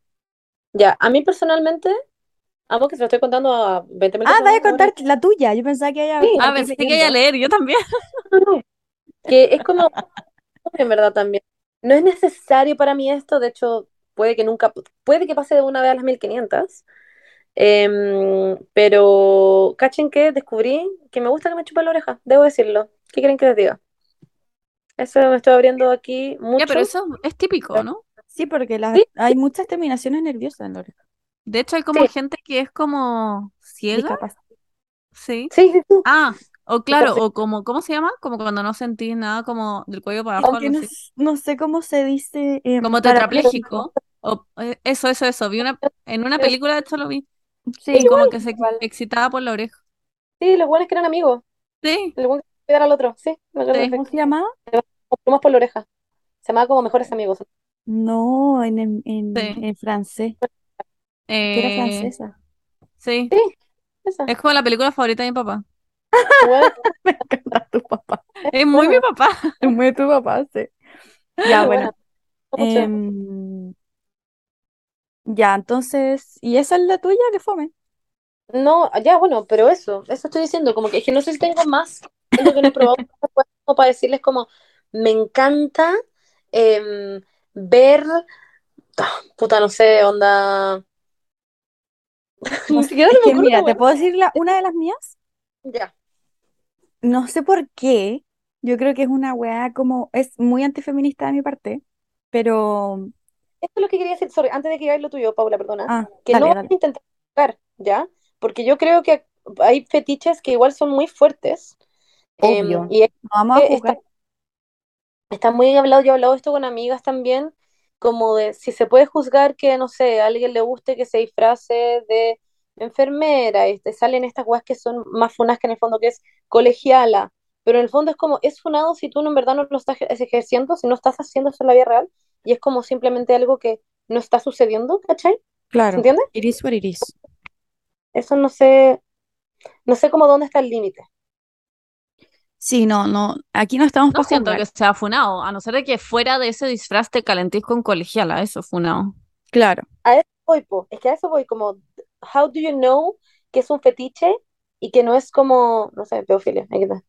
Ya, a mí personalmente, amo que se lo estoy contando a 20 mil Ah, vaya a contar la tuya. Yo pensaba que ella Sí. Ah, pensé que iba a leyendo. leer, yo también. Que es como, en verdad también. No es necesario para mí esto, de hecho, puede que nunca, puede que pase de una vez a las 1500. Em, pero cachen que descubrí que me gusta que me chupen la oreja, debo decirlo. ¿Qué quieren que les diga? Eso me estoy abriendo aquí mucho. Ya, pero eso es típico, ¿no? Sí, porque las- Sí. hay muchas terminaciones nerviosas en la oreja. De hecho, hay como Sí. gente que es como ciega, sí. Sí. Ah, o claro, o como, ¿cómo se llama? Como cuando no sentís nada como del cuello para abajo, no, así. s- no sé cómo se dice. eh, Como tetrapléjico. O, eh, eso, eso, eso. Vi una, en una película, de hecho lo vi. Sí, Y como que se igual. excitaba por la oreja. Sí, los buenos que eran amigos. Sí, El buen que cuidar al otro. Sí, me acuerdo Sí. ¿cómo se llama? Con plumas por la oreja. Se llamaba como mejores amigos. No, en, en, en- Sí. en francés. Que era eh, francesa. sí. Esa. Es como la película favorita de mi papá. Me encanta tu papá. Es muy mi papá. Es muy tu papá, sí. Ya, bueno. em, ya, entonces, ¿y esa es la tuya? que fome? No, ya, bueno, pero eso, eso estoy diciendo, como que es que no sé si tengo más, siento que no he probado como para decirles como, me encanta em, ver, ah, puta, no sé, onda, ni siquiera me mira, ¿te puedo decir la- una de las mías? Ya, No sé por qué. Yo creo que es una weá como, es muy antifeminista de mi parte, pero, esto es lo que quería decir, sorry, antes de que digáis lo tuyo, Paula, perdona, ah, que dale, no vamos dale. a intentar ¿ya? Porque yo creo que hay fetiches que igual son muy fuertes, em, Obvio. y No vamos a que está muy hablado, yo he hablado esto con amigas también, como de si se puede juzgar que, no sé, a alguien le guste que se disfrace de enfermera y te salen estas weas que son más funas que en el fondo que es colegiala, pero en el fondo es como, es funado si tú en verdad no lo estás ejerciendo, si no estás haciendo eso en la vida real, y es como simplemente algo que no está sucediendo, ¿cachai? ¿Se Claro. entiende? It is what it is. Eso no sé, no sé cómo dónde está el límite. Sí, no, no, aquí no estamos No para siento jugar. que sea funado, a no ser de que fuera de ese disfraz te calentís con colegiala, eso funado. Claro. A eso voy, po. Es que a eso voy, como, how do you know que es un fetiche y que no es como, no sé, pedofilia, ahí está.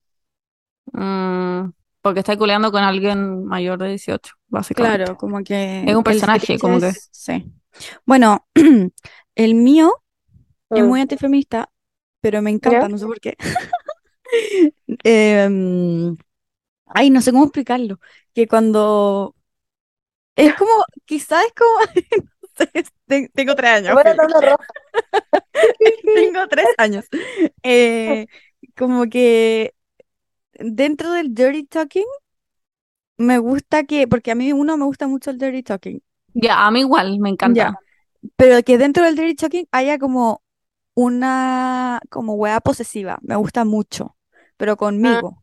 Mm, porque está culeando con alguien mayor de 18, básicamente. Claro, como que Es un personaje, como que. es- sí. Bueno, el mío es Mm. muy antifeminista, pero me encanta, ¿Ya? no sé por qué. Em, ay, no sé cómo explicarlo. Que cuando es como, quizás es como, tengo tres años, Bueno. Tengo tres años. Eh, como que dentro del dirty talking me gusta que, porque a mí uno me gusta mucho el dirty talking. Ya, a mí igual, me encanta. Pero que dentro del dirty talking haya como una como wea posesiva, me gusta mucho, pero conmigo,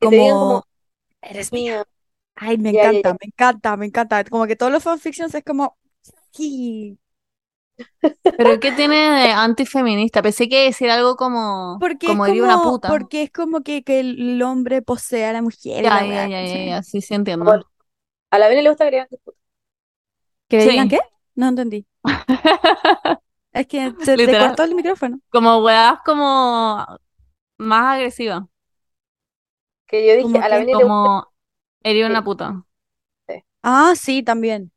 que te digan como, como eres mía. Ay, me encanta, ya. me encanta, me encanta. Como que todos los fanfictions es como, sí, ¿Pero qué tiene de antifeminista? Pensé que decir algo como, porque es como diría una como, puta. porque es como que, que el hombre posee a la mujer Ya, la ya, ya, ya, ¿cachai? ya, sí, sí entiendo. Bueno. A la Bene le gusta que digan que puta. ¿Que le digan Sí. qué? No entendí. Es que se te Literal. cortó el micrófono. Como weas como más agresivas. Que yo dije, Como a la que-. Como herir una Sí. puta. Ah, sí, también.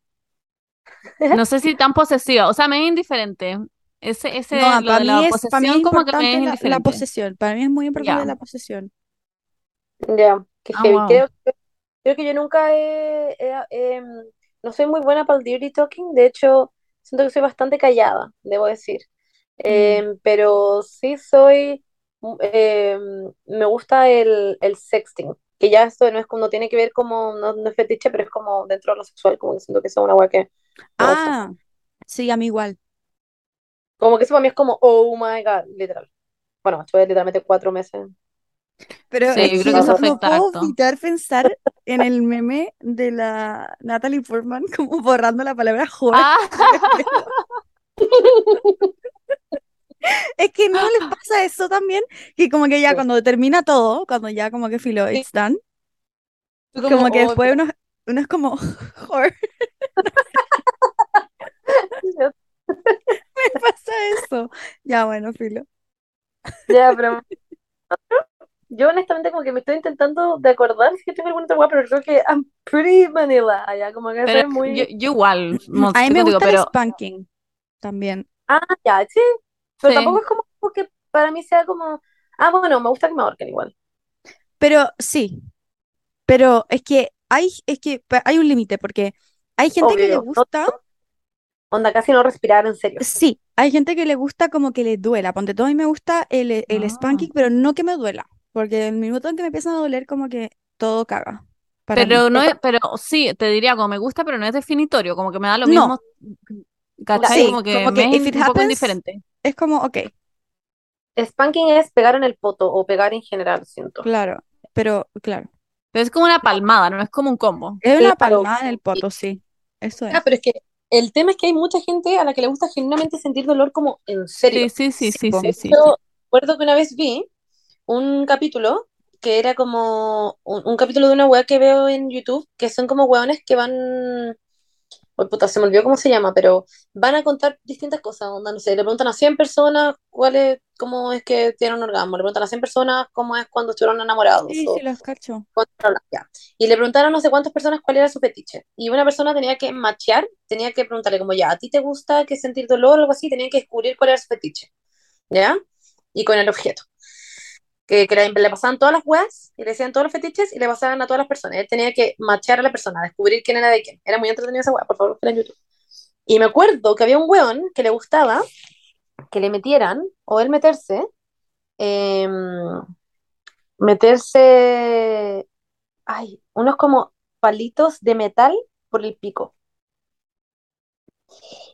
No sé si tan posesiva. O sea, me es indiferente. Ese, ese, No, lo para de mí la es, para mí es como que me es la, posesión. Para mí es muy importante la posesión. Ya, que heavy. wow. Creo, creo que yo nunca he, he- em, no soy muy buena para el dirty talking. De hecho, siento que soy bastante callada, debo decir. Em, pero sí soy, em, me gusta el, el sexting. Que ya esto no es como, no tiene que ver como, no, no es fetiche, pero es como dentro de lo sexual, como que siento que es una weá que gusta. Ah, sí, a mí igual. Como que eso para mí es como, oh my god, literal. Bueno, estuve literalmente cuatro meses. Pero Sí, es que creo que yo eso no afecta puedo harto. evitar pensar en el meme de la Natalie Portman como borrando la palabra. Ah, Es que no les pasa eso también, que como que ya Sí. cuando termina todo, cuando ya como que filo, it's done, Tú como que oh, después uno, uno es como, me pasa eso. Ya bueno, filo. Ya, pero yo honestamente como que me estoy intentando de acordar si tengo alguna otra pero creo que I'm pretty vanilla, ya, como que pero soy muy... yo, yo igual, A mí me gusta el pero spanking también. Ah, ya, sí, pero Sí. tampoco es como que para mí sea como... Ah, bueno, me gusta que me ahorquen igual. Pero sí, pero es que hay, es que hay un límite, porque hay gente que le no- gusta, Onda, casi no respirar en serio. sí, hay gente que le gusta como que le duela. Ponte todo, a mí me gusta el, el Ah. spanking, pero no que me duela, porque el minuto en que me empiezan a doler, como que todo caga. Mí. Pero no es, pero sí, te diría como me gusta, pero no es definitorio, como que me da lo No. mismo, ¿cachai? Sí, como que como que me es un poco happens- indiferente. Es como, ok, Spanking es pegar en el poto o pegar en general, siento. claro, pero claro. Pero es como una palmada, no es como un combo. Es una Claro. palmada en el poto, sí. Eso es. Ah, pero es que el tema es que hay mucha gente a la que le gusta genuinamente sentir dolor como en serio. Sí, sí, sí, Sí, sí, po. sí, sí. Yo recuerdo que una vez vi un capítulo que era como un, un capítulo de una web que veo en YouTube, que son como hueones que van, oh, puta, se me olvidó cómo se llama, pero van a contar distintas cosas, onda, no sé, le preguntan a 100 personas cuál es, cómo es que tienen un orgasmo, le preguntan a 100 personas cómo es cuando estuvieron enamorados, Sí, o sí, los cacho. Y le preguntaron a no sé cuántas personas cuál era su fetiche. Y una persona tenía que machear, tenía que preguntarle como, ya, ¿a ti te gusta que sentir dolor o algo así? Tenía que descubrir cuál era su fetiche, ¿ya? Y con el objeto. Que, que le, pasaban todas las weas y le decían todos los fetiches y le pasaban a todas las personas. Él tenía que machear a la persona, descubrir quién era de quién. Era muy entretenido esa wea, por favor, en YouTube. Y me acuerdo que había un weón que le gustaba que le metieran, o él meterse, em, meterse ay, unos como palitos de metal por el pico.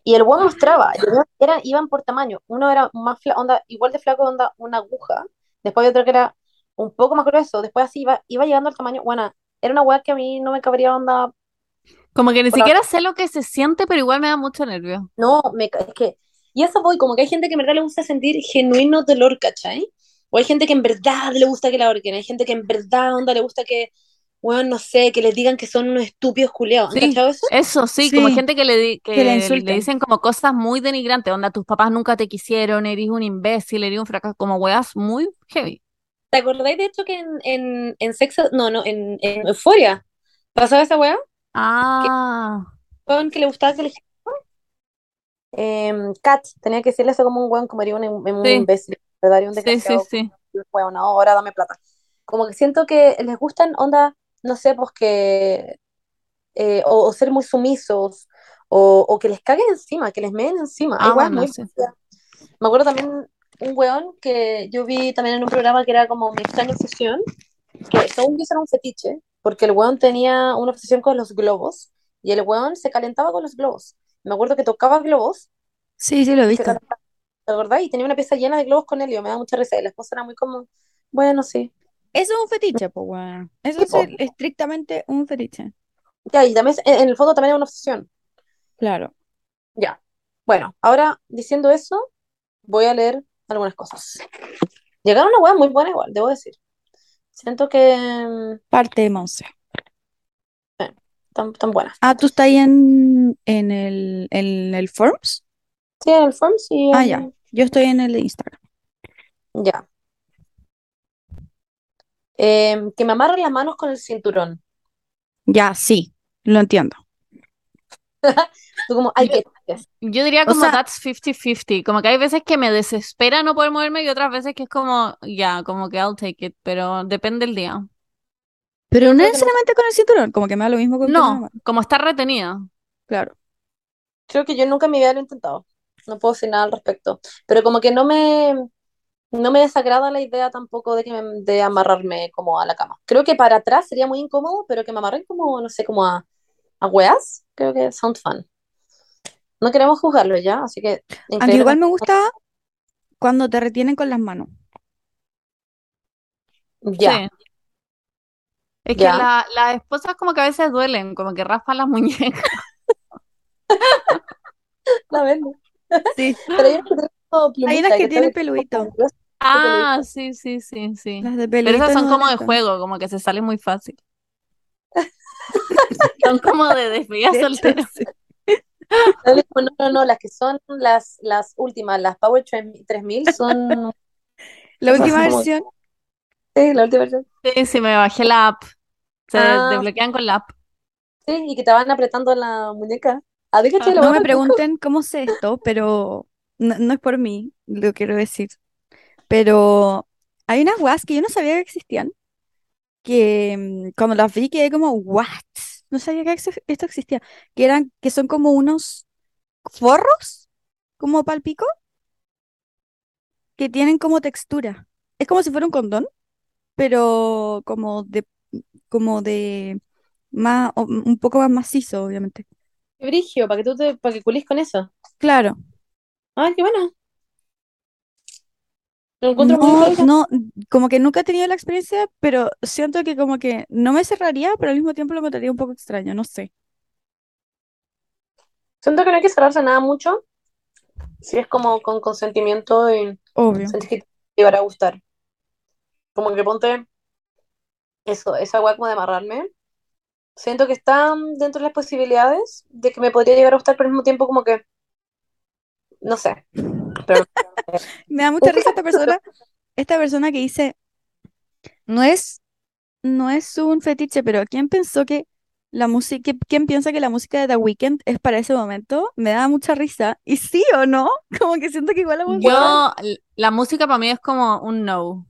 Y el weón mostraba, eran, iban por tamaño. Uno era más onda, igual de flaco, onda, una aguja. Después había otro que era un poco más grueso. Después así iba, iba llegando al tamaño. Bueno, era una weá que a mí no me cabría onda. Como que ni siquiera sé lo que se siente, pero igual me da mucho nervio. No, me, es que. Y eso voy, como que hay gente que en verdad le gusta sentir genuino dolor, ¿cachai? O hay gente que en verdad le gusta que la ahorquen. Hay gente que en verdad, onda, le gusta que, bueno, no sé, que les digan que son unos estúpidos culeados. ¿Han Sí. eso? Eso sí, como Sí. gente que le, que Que le le dicen como cosas muy denigrantes, onda, tus papás nunca te quisieron, eres un imbécil, eres un fracaso, como weas muy heavy. ¿Te acordáis de hecho que en, en, en Sexo, no, no, en, en Euforia pasaba esa weá? Ah, weón que le gustaba que le eh, Kat tenía que decirle eso como un weón, como era un, un Sí. imbécil, ¿verdad? Era un sí, sí, sí. weón, ahora dame plata. Como que siento que les gustan onda, no sé, pues que, eh, o, o ser muy sumisos, o, o que les caguen encima, que les meen encima. Ah, bueno, sí. Me acuerdo también un weón que yo vi también en un programa que era como Mi extraña obsesión, que según yo era un fetiche, porque el weón tenía una obsesión con los globos, y el weón se calentaba con los globos. Me acuerdo que tocaba globos Sí, sí, lo he visto. ¿te acordás? Y tenía una pieza llena de globos con helio, me da mucha risa. Y la esposa era muy como, bueno, sí. Eso es un fetiche, pues. Eso es el- estrictamente un fetiche. Ya, y también, en, el fondo también es una obsesión. Claro. Ya. Bueno, ahora diciendo eso, voy a leer algunas cosas. Llegaron una hueá muy buena igual, debo decir. Siento que mm, Parte de Monse. están, están buenas. Ah, ¿tú estás ahí en, en el, en el Forms? Sí, en el Forms y Ah, en- ya. Yo estoy en el de Instagram. Ya. Em, que me amarren las manos con el cinturón. Ya, sí. Lo entiendo. Tú como, ay, Yo- diría O como sea- that's 50-50. Como que hay veces que me desespera no poder moverme y otras veces que es como, ya, como que I'll take it, pero depende del día. Pero no necesariamente con el cinturón, como que me da lo mismo con me No, como está retenida. Claro. creo que yo nunca en mi vida lo he intentado. No puedo decir nada al respecto. Pero como que no me, no me desagrada la idea tampoco de que me- de amarrarme como a la cama. Creo que para atrás sería muy incómodo, pero que me amarren como, no sé, como a, a weas, creo que sound fun. No queremos juzgarlo ya, así que Aunque igual me gusta cuando te retienen con las manos. Ya, Sí. Es que la- las esposas como que a veces duelen, como que raspan las muñecas. la vendo. Sí. Pero hay unas que tienen como Ah, sí, sí, sí, sí. Las de Pero esas son no como de juego, como que se salen muy fácil. Son como de despedida De soltera. sí. No, no, no, las que son las, las últimas, las Power 3000 son, La última versión, sí, la última versión. Sí, sí, me bajé la app. Se Ah. desbloquean con la app. Sí, y que te van apretando la muñeca. A ver, ¿cachai? La no me pregunten cómo sé esto, pero no, no es por mí, lo quiero decir. Pero hay unas weas que yo no sabía que existían, que mm, cuando las vi quedé como, ¿what? No sabía que esto existía. Que eran, que son como unos forros, como palpico, que tienen como textura. Es como si fuera un condón, pero como de, como de más, o- un poco más macizo, obviamente. Brigio, para que tú te, para que culís con eso. Claro. Ay, qué bueno. Lo encuentro muy No, como que nunca he tenido la experiencia, pero siento que como que no me cerraría, pero al mismo tiempo lo encontraría un poco extraño, no sé. Siento que no hay que cerrarse nada mucho. Si es como con consentimiento y Obvio. sentís que te llegará a gustar. Como que ponte eso, esa weá como de amarrarme. Siento que está dentro de las posibilidades de que me podría llegar a gustar, pero al mismo tiempo como que, no sé. Pero Me da mucha risa esta persona, esta persona que dice, no es, no es un fetiche, pero ¿quién pensó que la música, quién piensa que la música de The Weeknd es para ese momento? Me da mucha risa. ¿Y sí o no? Como que siento que igual la música... Yo, la música para mí es como un no.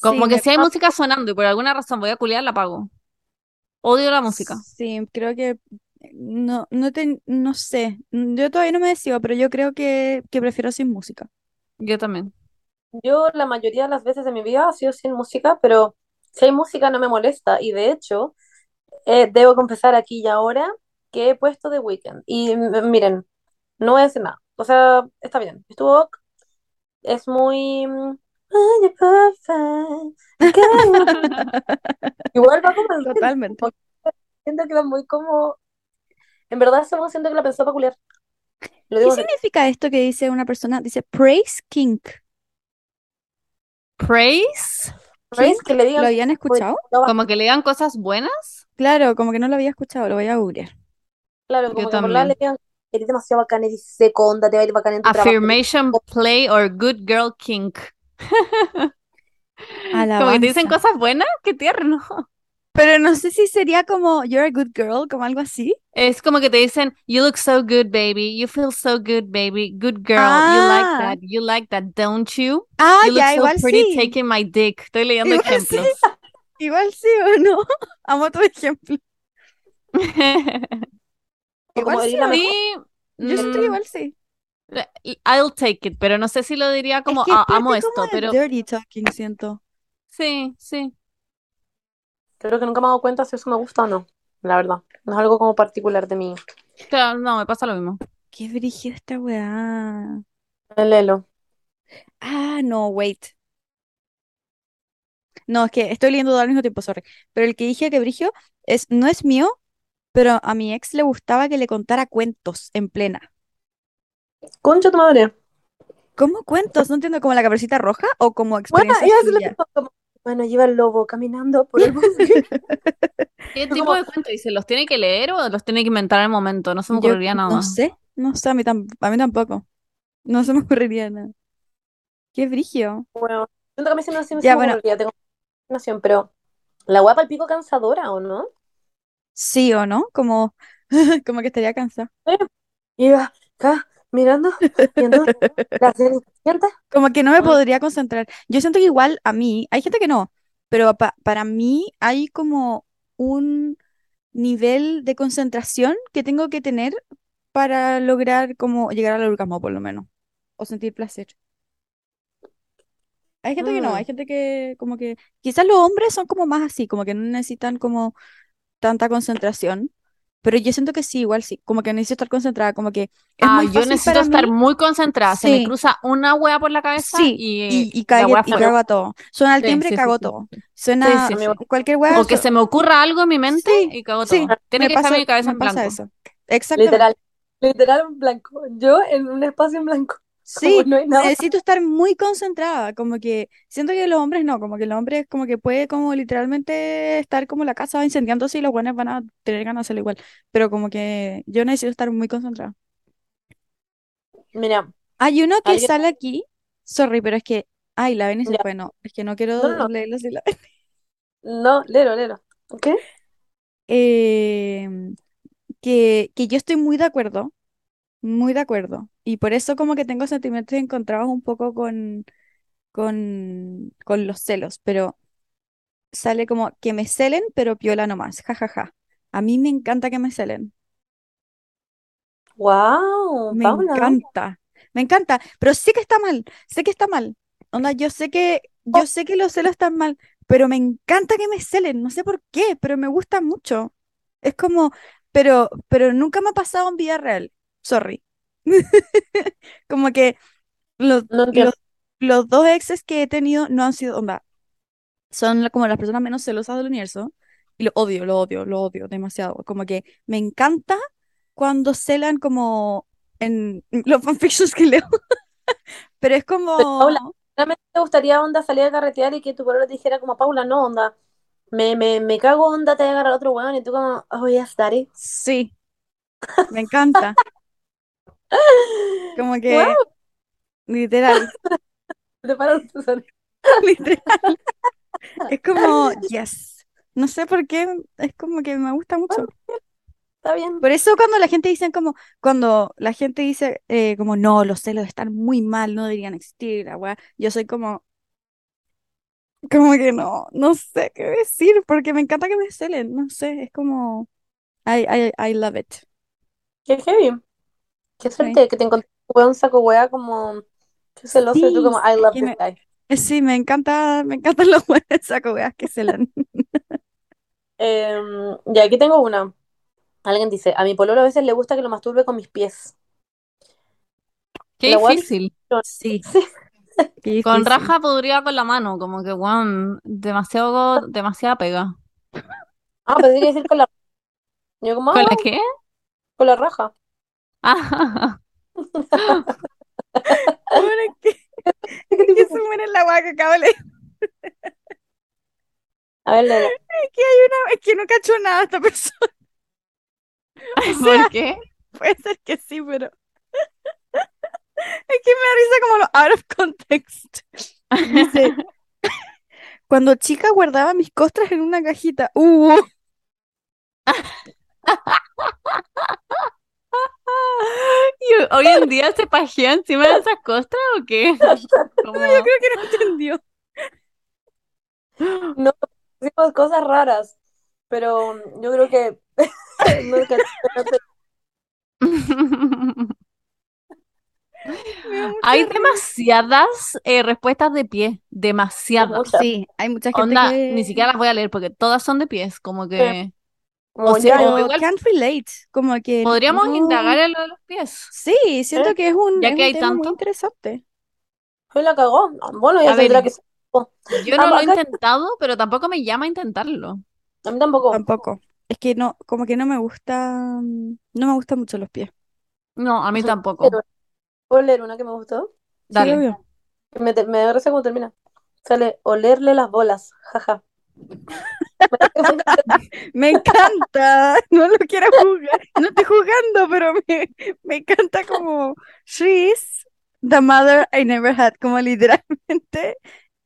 Como Sí, que si hay música sonando y por alguna razón voy a culiar, la apago. Odio la música. Sí, creo que no, no, te- no sé. Yo todavía no me decido, pero yo creo que, que prefiero sin música. Yo también. yo la mayoría de las veces de mi vida ha sido sin música, pero si hay música no me molesta. Y de hecho, eh, debo confesar aquí y ahora que he puesto The Weeknd. Y miren, no decir nada. O sea, está bien. Estuvo ok. Es muy... mm. Igual va como el ritmo, Totalmente. Siento que va muy como... En verdad, según siento que la pensó para culiar. Lo ¿Qué significa esto que dice una persona? Dice praise kink. Praise, ¿Veis? Que le ¿Lo digan... habían escuchado? como que le digan cosas buenas. Claro, como que no lo había escuchado, lo voy a googlear. Claro, Yo como que por la también. le digan, eres demasiado bacán, eres seco, onda, te va a ir bacán en tu trabajo. Affirmation play or good girl kink. Como que te dicen cosas buenas, qué tierno. Pero no sé si sería como you're a good girl, como algo así. Es como que te dicen, you look so good, baby. You feel so good, baby. Good girl. You like Ah. that. You like that, don't you? Ah, You look ya, so igual pretty sí. taking my dick. Estoy leyendo Igual sí. ejemplos. Igual sí o no. Amo tu ejemplo. Como Igual sí o no. Sí, Yo mm, igual sí. I'll take it, pero no sé si lo diría como es que es "Ah, amo esto, como pero dirty talking, siento. sí, sí. Creo que nunca me he dado cuenta si eso me gusta o no, la verdad. No es algo como particular de mí. Claro, no, me pasa lo mismo. Qué brígido esta weá. Léelo. Ah, no, wait. No, es que estoy leyendo todo al mismo tiempo, sorry. Pero el que dije que Brigio es, no es mío, pero a mi ex le gustaba que le contara cuentos en plena. Concha tu madre. ¿Cómo cuentos? No entiendo, ¿como la caperucita roja o como Bueno, experiencia iba a decirle suya? como, bueno, lleva el lobo caminando por el bosque. ¿Qué tipo como- de cuento? ¿Y se los tiene que leer o los tiene que inventar al momento? No se me Yo ocurriría nada no sé, no sé, a mí, a mí tampoco. No se me ocurriría nada. Qué brigio. Bueno, siento que a mí sí no sí me Ya, se me bueno. ocurriría, tengo imaginación, pero la guapa al pico cansadora, ¿o no? Sí o no, como, como que estaría cansada. Iba acá mirando, viendo la cenicienta. Como que no me podría concentrar. Yo siento que igual a mí, hay gente que no, pero pa- para mí hay como un nivel de concentración que tengo que tener para lograr como llegar al orgasmo por lo menos, o sentir placer. Hay gente que no, hay Mm. gente que como que quizás los hombres son como más así, como que no necesitan como tanta concentración, pero yo siento que sí, igual sí, como que necesito estar concentrada, como que es Ah, muy yo necesito para estar mí. muy concentrada. Se me cruza una wea por la cabeza Sí, y, y, y, cague- y cago a todo. Suena el Sí, timbre, sí, cago sí, todo. sí. Suena Sí, sí, sí. cualquier weá. O que se me ocurra algo en mi mente Sí, y cago sí, todo. Tiene me que estar mi cabeza me en pasa blanco. eso. Exactamente. Literal, literal en blanco. Yo en un espacio en blanco. Sí, no necesito estar muy concentrada, como que siento que los hombres no, como que los hombres como que puede como literalmente estar como la casa incendiándose y los buenos van a tener ganas de hacerlo igual, pero como que yo necesito estar muy concentrada. Mira, Hay uno que sale aquí, sorry, pero es que, ay, la Beni se fue, no, es que no quiero No, leerlo así la- no, lero, lero. ¿Ok? Em, que, que yo estoy muy de acuerdo, muy de acuerdo. Y por eso como que tengo sentimientos encontrados un poco con, con, con los celos, pero sale como que me celen, pero piola nomás, jajaja. A mí me encanta que me celen, Wow, me Paula. encanta, me encanta, pero sé que está mal, sé que está mal. Onda, yo sé que, yo sé que los celos están mal, pero me encanta que me celen, no sé por qué, pero me gusta mucho. Es como, pero, pero nunca me ha pasado en vida real, sorry. Como que los, No los, los dos exes que he tenido no han sido, onda, son como las personas menos celosas del universo. Y lo odio, lo odio, lo odio demasiado. Como que me encanta cuando celan como en los fanfictions que leo. Pero es como... Paula, Realmente te gustaría onda salir a carretear y que tu pueblo te dijera como Paula, no, onda. Me, me, me cago onda, te voy a agarrar otro weón y tú como, oh yes, daddy. Sí, me encanta. Como que... Wow, Literal, te paro tu literal. Es como, yes. No sé por qué, es como que me gusta mucho. Está bien. Por eso cuando la gente dice como, cuando la gente dice eh, como no, los celos están muy mal, no deberían existir, la weá", yo soy como, como que no, no sé qué decir, porque me encanta que me celen, no sé, es como, I, I, I love it. Qué heavy. Qué suerte que te encontré un weón saco wea como, qué celoso y tú Sí, como, I love que this me- guy. Eh, Sí, me encanta, me encantan los buenos saco weas que celan. Em, y aquí tengo una. Alguien dice, a mi pololo a veces le gusta que lo masturbe con mis pies. Qué La difícil. Sí, Sí. qué Con difícil. raja podría con la mano, como que, weón, demasiado, demasiada pega. Ah, pensé que decir con la... Yo como, ah, ¿Con la bueno, qué? con la raja. Ah, que, ¿Qué que tipo? se muere la que acabo de. A ver, léela. Es que hay una, es que no cacho nada esta persona. O sea, ¿por qué? Puede ser que sí, pero. Es que me da risa como lo out of context. Dice, cuando chica guardaba mis costras en una cajita. Uh, ¿Y hoy en día se pajea encima de esas costras o qué? Como- creo que no entendió. No, decimos cosas raras, pero yo creo que... no, no Hay risa. demasiadas eh, respuestas de pie, demasiadas. Sí, hay mucha gente Onda, que. ni siquiera las voy a leer porque todas son de pies, como que O sea, ya, o Pero igual can't relate, como que podríamos no- indagar en lo de los pies. Sí, siento ¿Eh? que es un, Ya es que un hay tema muy tanto. interesante. hoy la cagó. Bueno, ya A ver, tendrá que ser. Yo no lo he intentado, pero tampoco me llama a intentarlo. A mí tampoco. Tampoco. Es que no, como que no me gusta, no me gustan mucho los pies. No, a mí tampoco. Pero, ¿Puedo leer una que me gustó? Dale. Me, me da risa cómo termina. Sale olerle las bolas. Jaja. Me encanta, no lo quiero juzgar, no estoy jugando, pero me, me encanta como she's the mother I never had, como literalmente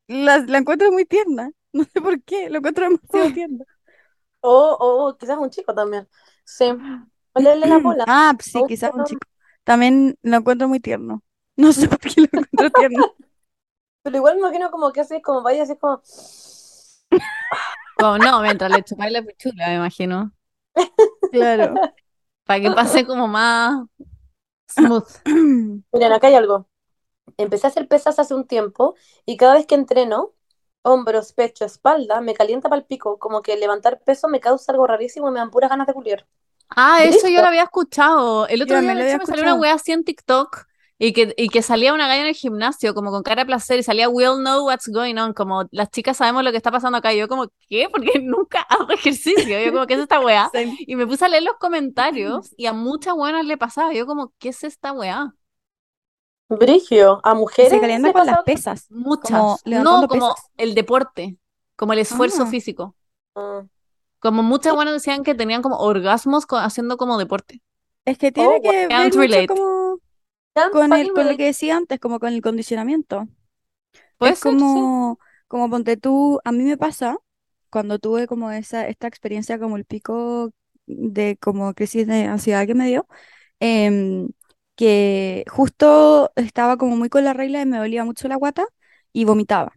la, la encuentro muy tierna, no sé por qué, lo encuentro demasiado tierna. O, o quizás un chico también. Sí. Olerle las bolas. Ah, sí, quizás un chico. También lo encuentro muy tierno. No sé por qué lo encuentro tierno. Pero igual me imagino como que así, como vaya así como. Como, no, mientras le chupáis la pichula, me imagino. Claro. Para que pase como más smooth. Miren, acá hay algo. Empecé a hacer pesas hace un tiempo y cada vez que entreno, hombros, pecho, espalda, me calienta para el pico. Como que levantar peso me causa algo rarísimo y me dan puras ganas de culiar. Ah, eso yo lo había escuchado. El Yo otro día, hecho, había me salió una wea así en TikTok y que, y que salía una galla en el gimnasio, como con cara de placer, y salía We'll know what's going on, como las chicas sabemos lo que está pasando acá. Y yo, como, ¿qué? Porque nunca hago ejercicio. Yo, como, ¿qué es esta weá? Y me puse a leer los comentarios y a muchas buenas le pasaba. Yo, como, ¿qué es esta weá? Brigio, a mujeres se calienta con las pesas. Muchas. Como No, como pesas. el deporte, como el esfuerzo Ah. físico. Ah. Como muchas buenas decían que tenían como orgasmos haciendo como deporte. Es que tiene Oh, que ver mucho relate. como con el, con lo que decía antes, como con el condicionamiento. Es ser, sí. como, como ponte tú, a mí me pasa cuando tuve como esa, esta experiencia como el pico de como crisis de ansiedad que me dio, em, que justo estaba como muy con la regla y me dolía mucho la guata y vomitaba.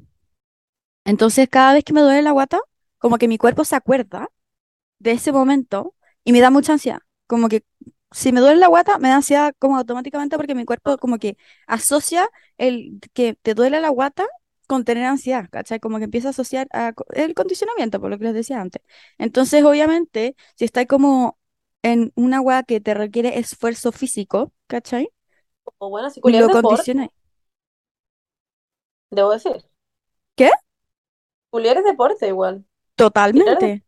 Entonces cada vez que me duele la guata, como que mi cuerpo se acuerda de ese momento y me da mucha ansiedad. Como que si me duele la guata, me da ansiedad como automáticamente porque mi cuerpo como que asocia el que te duele la guata con tener ansiedad, ¿cachai? Como que empieza a asociar a el condicionamiento, por lo que les decía antes. Entonces, obviamente, si estás como en una weá que te requiere esfuerzo físico, ¿cachai? O bueno, si Lo condiciona. debo decir. ¿Qué? Culiar es deporte igual. Totalmente.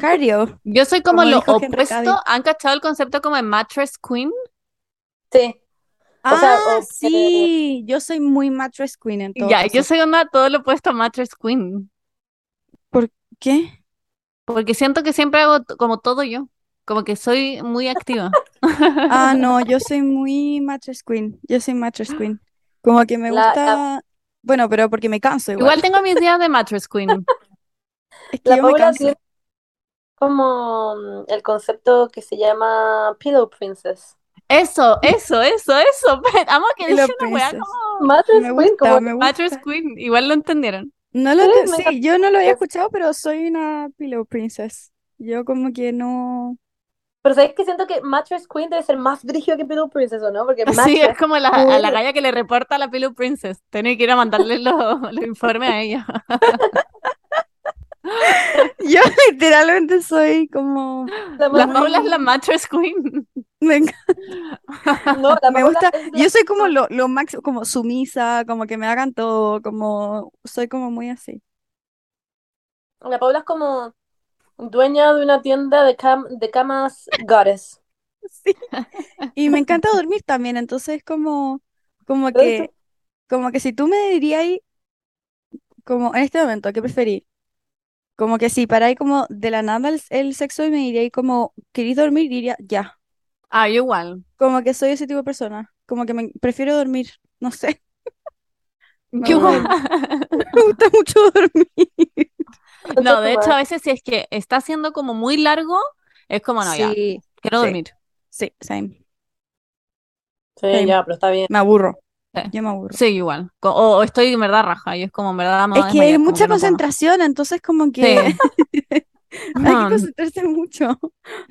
Cardio. Yo soy como Como lo opuesto. ¿Han cachado el concepto como de mattress queen? Sí. O sea, Ah, o- sí, yo soy muy mattress queen en todo Ya, yo soy una todo lo opuesto a mattress queen. ¿Qué? Porque siento que siempre hago como todo yo. Como que soy muy activa. Ah, no, yo soy muy mattress queen. Yo soy mattress queen. Como que me La- gusta. Bueno, pero porque me canso igual. Igual tengo mis días de mattress queen. Es que La yo me canso. tiene como mm, el concepto que se llama Pillow Princess. Eso, eso, eso, eso. Amo que dice una weá como Mattress Me Queen, gusta, como me mattress queen. Igual lo entendieron. No lo Sí, te- me sí, yo no lo había escuchado, pero soy una pillow princess. Yo como que no. Pero ¿sabes que Siento que Mattress Queen debe ser más brígido que Pillow Princess, ¿o no? Porque Sí, Mattress es como la, a la galla que le reporta a la Pillow Princess. Tiene que ir a mandarle los, los informes a ella. Yo literalmente soy como. la Paula es la mattress queen. Me, enc- No, la me gusta. la- Yo soy como lo, lo máximo, como sumisa, como que me hagan todo, como. Soy como muy así. La Paula es como dueña de una tienda de, cam- de camas goddess. Sí. Y me encanta dormir también, entonces como, como que, como que si tú me dirías como en este momento, ¿qué preferí? Como que si paráis como de la nada el, el sexo y me diríais como, ¿queréis dormir? Diría, ya. Ah, yo igual. Como que soy ese tipo de persona. Como que me prefiero dormir. No sé. Me gusta, igual. me gusta mucho dormir. No, de hecho, a veces si es que está siendo como muy largo, es como, no, ya, Sí, quiero sí. dormir. sí, same. Sí, ya, pero está bien. Me aburro. Sí. Yo me aburro. Sí, igual. O, o estoy en verdad raja y es como en verdad me Es que hay mucha que no puedo. concentración, entonces como que Sí. hay que concentrarse mucho.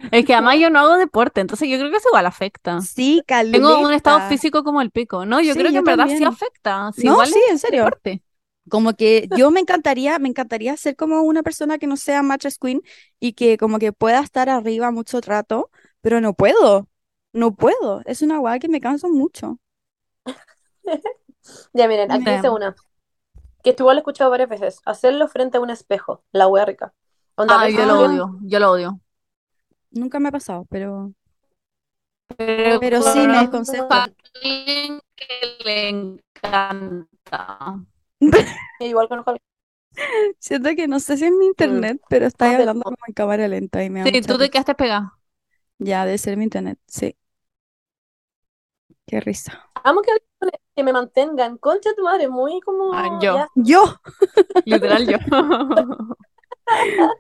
Es que además yo no hago deporte, entonces yo creo que eso igual afecta. Sí, Tengo un estado caleta. físico como el pico, ¿no? Yo Sí, creo que yo en verdad sí afecta. Si No, igual sí, en serio. deporte. Como que yo me encantaría, me encantaría ser como una persona que no sea mattress queen y que como que pueda estar arriba mucho rato, pero no puedo, no puedo. Es una weá que me canso mucho. Ya miren, aquí dice una. Que igual lo he escuchado varias veces. Hacerlo frente a un espejo. La wea rica. Onda, Ah, yo lo bien- odio, yo lo odio. Nunca me ha pasado, pero Pero, Pero sí, me desconcerta. conozco a alguien que le encanta. Igual conozco a alguien. siento que no sé si es mi internet, pero estáis sé, hablando como en cámara lenta y me Sí, tú te quedaste pegada. Ya, debe ser mi internet, sí. Qué risa. Amo que, me mantengan. Concha tu madre, muy como. Ah, yo. ya. Yo, Literal yo.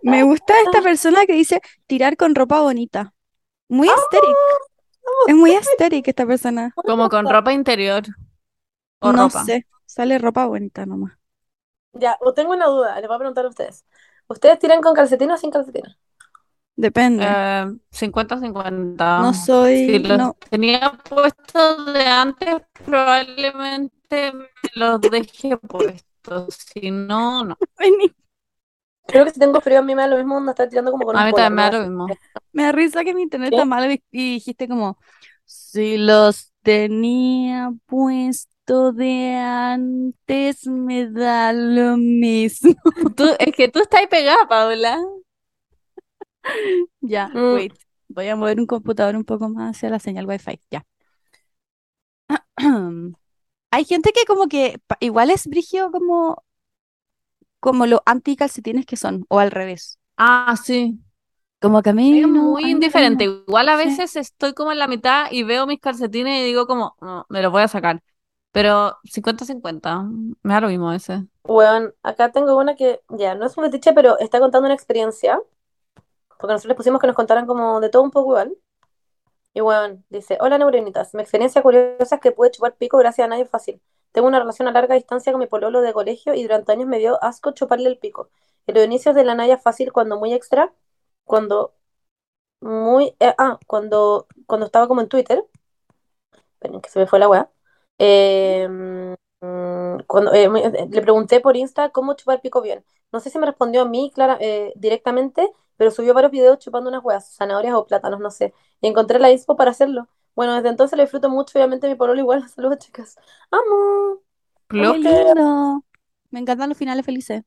me gusta esta persona que dice tirar con ropa bonita. Muy aesthetic. Es muy aesthetic esta persona. Como con ropa interior. O No ropa. sé, sale ropa bonita nomás. Ya, o tengo una duda. Les voy a preguntar a ustedes. ¿Ustedes tiran con calcetines o sin calcetines? Depende. Eh, 50-50. No soy, Si los no, tenía puestos de antes, probablemente me los dejé puestos. Si no, no. Creo que si tengo frío a mí me da lo mismo onda estar tirando como con A mí también me da ¿no? lo mismo. me da risa que mi internet ¿Sí? está mal y y dijiste como, si los tenía puesto de antes, me da lo mismo. Tú, es que tú estás pegada, Paula. Ya, Mm. wait. Voy a mover un computador un poco más hacia la señal Wi-Fi. Ya. Hay gente que como que igual es brigio como, como los anti-calcetines que son, o al revés. Ah, sí. Como que a mí Es no, muy no indiferente. Igual a Sí. veces estoy como en la mitad y veo mis calcetines y digo como, no, me los voy a sacar. Pero 50-50, me da lo mismo ese. Weón, acá tengo una que ya no es un fetiche, pero está contando una experiencia. Porque nosotros les pusimos que nos contaran como de todo un poco igual. Y weón, dice: Hola neuronitas, mi experiencia curiosa es que pude chupar pico gracias a nadie fácil. Tengo una relación a larga distancia con mi pololo de colegio y durante años me dio asco chuparle el pico. En los inicios de la Naya fácil, cuando muy extra, cuando muy. eh, ah, cuando, cuando estaba como en Twitter. Que se me fue la weá. Mm, cuando, eh, eh, le pregunté por Insta cómo chupar pico bien. No sé si me respondió a mí clara, directamente, pero subió varios videos chupando unas huevas, zanahorias o plátanos, no sé. Y encontré la inspo para hacerlo. Bueno, desde entonces lo disfruto mucho, obviamente mi pololo igual. Saludos, chicas. ¡Amo! Qué lindo. Me encantan los finales felices.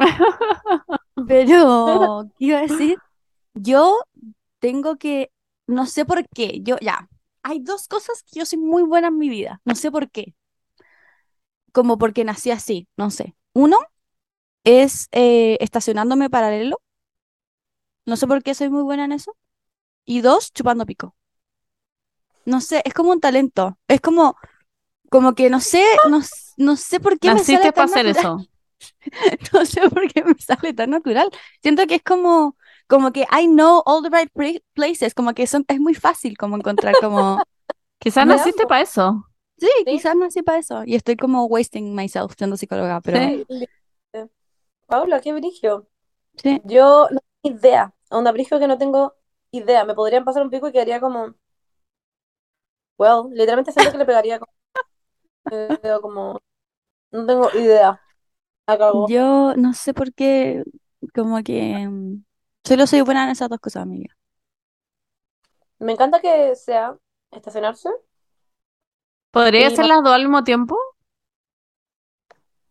Pero, ¿qué iba a decir? Yo tengo que, no sé por qué, yo ya, hay dos cosas que yo soy muy buena en mi vida, no sé por qué, como porque nací así, no sé. Uno es eh, estacionándome paralelo, no sé por qué soy muy buena en eso. Y dos, chupando pico. No sé, es como un talento, es como, como que no sé, no, no sé por qué me Naciste sale para hacer natural. eso. No sé por qué me sale tan natural. Siento que es como, como que I know all the right places, como que son, es muy fácil como encontrar como, Quizás ¿No? naciste para eso. sí, quizás nací para eso. Y estoy como wasting myself siendo psicóloga, pero Sí. Paula, qué brigio. sí. Yo no idea. Onda brigio que no tengo idea. Me podrían pasar un pico y quedaría como. Well, literalmente siento que le pegaría como. veo como. No tengo idea. Acabó. Yo no sé por qué, como que mm, solo soy buena en esas dos cosas, amiga. Me encanta que sea estacionarse. ¿Podría Y hacer las dos al mismo tiempo?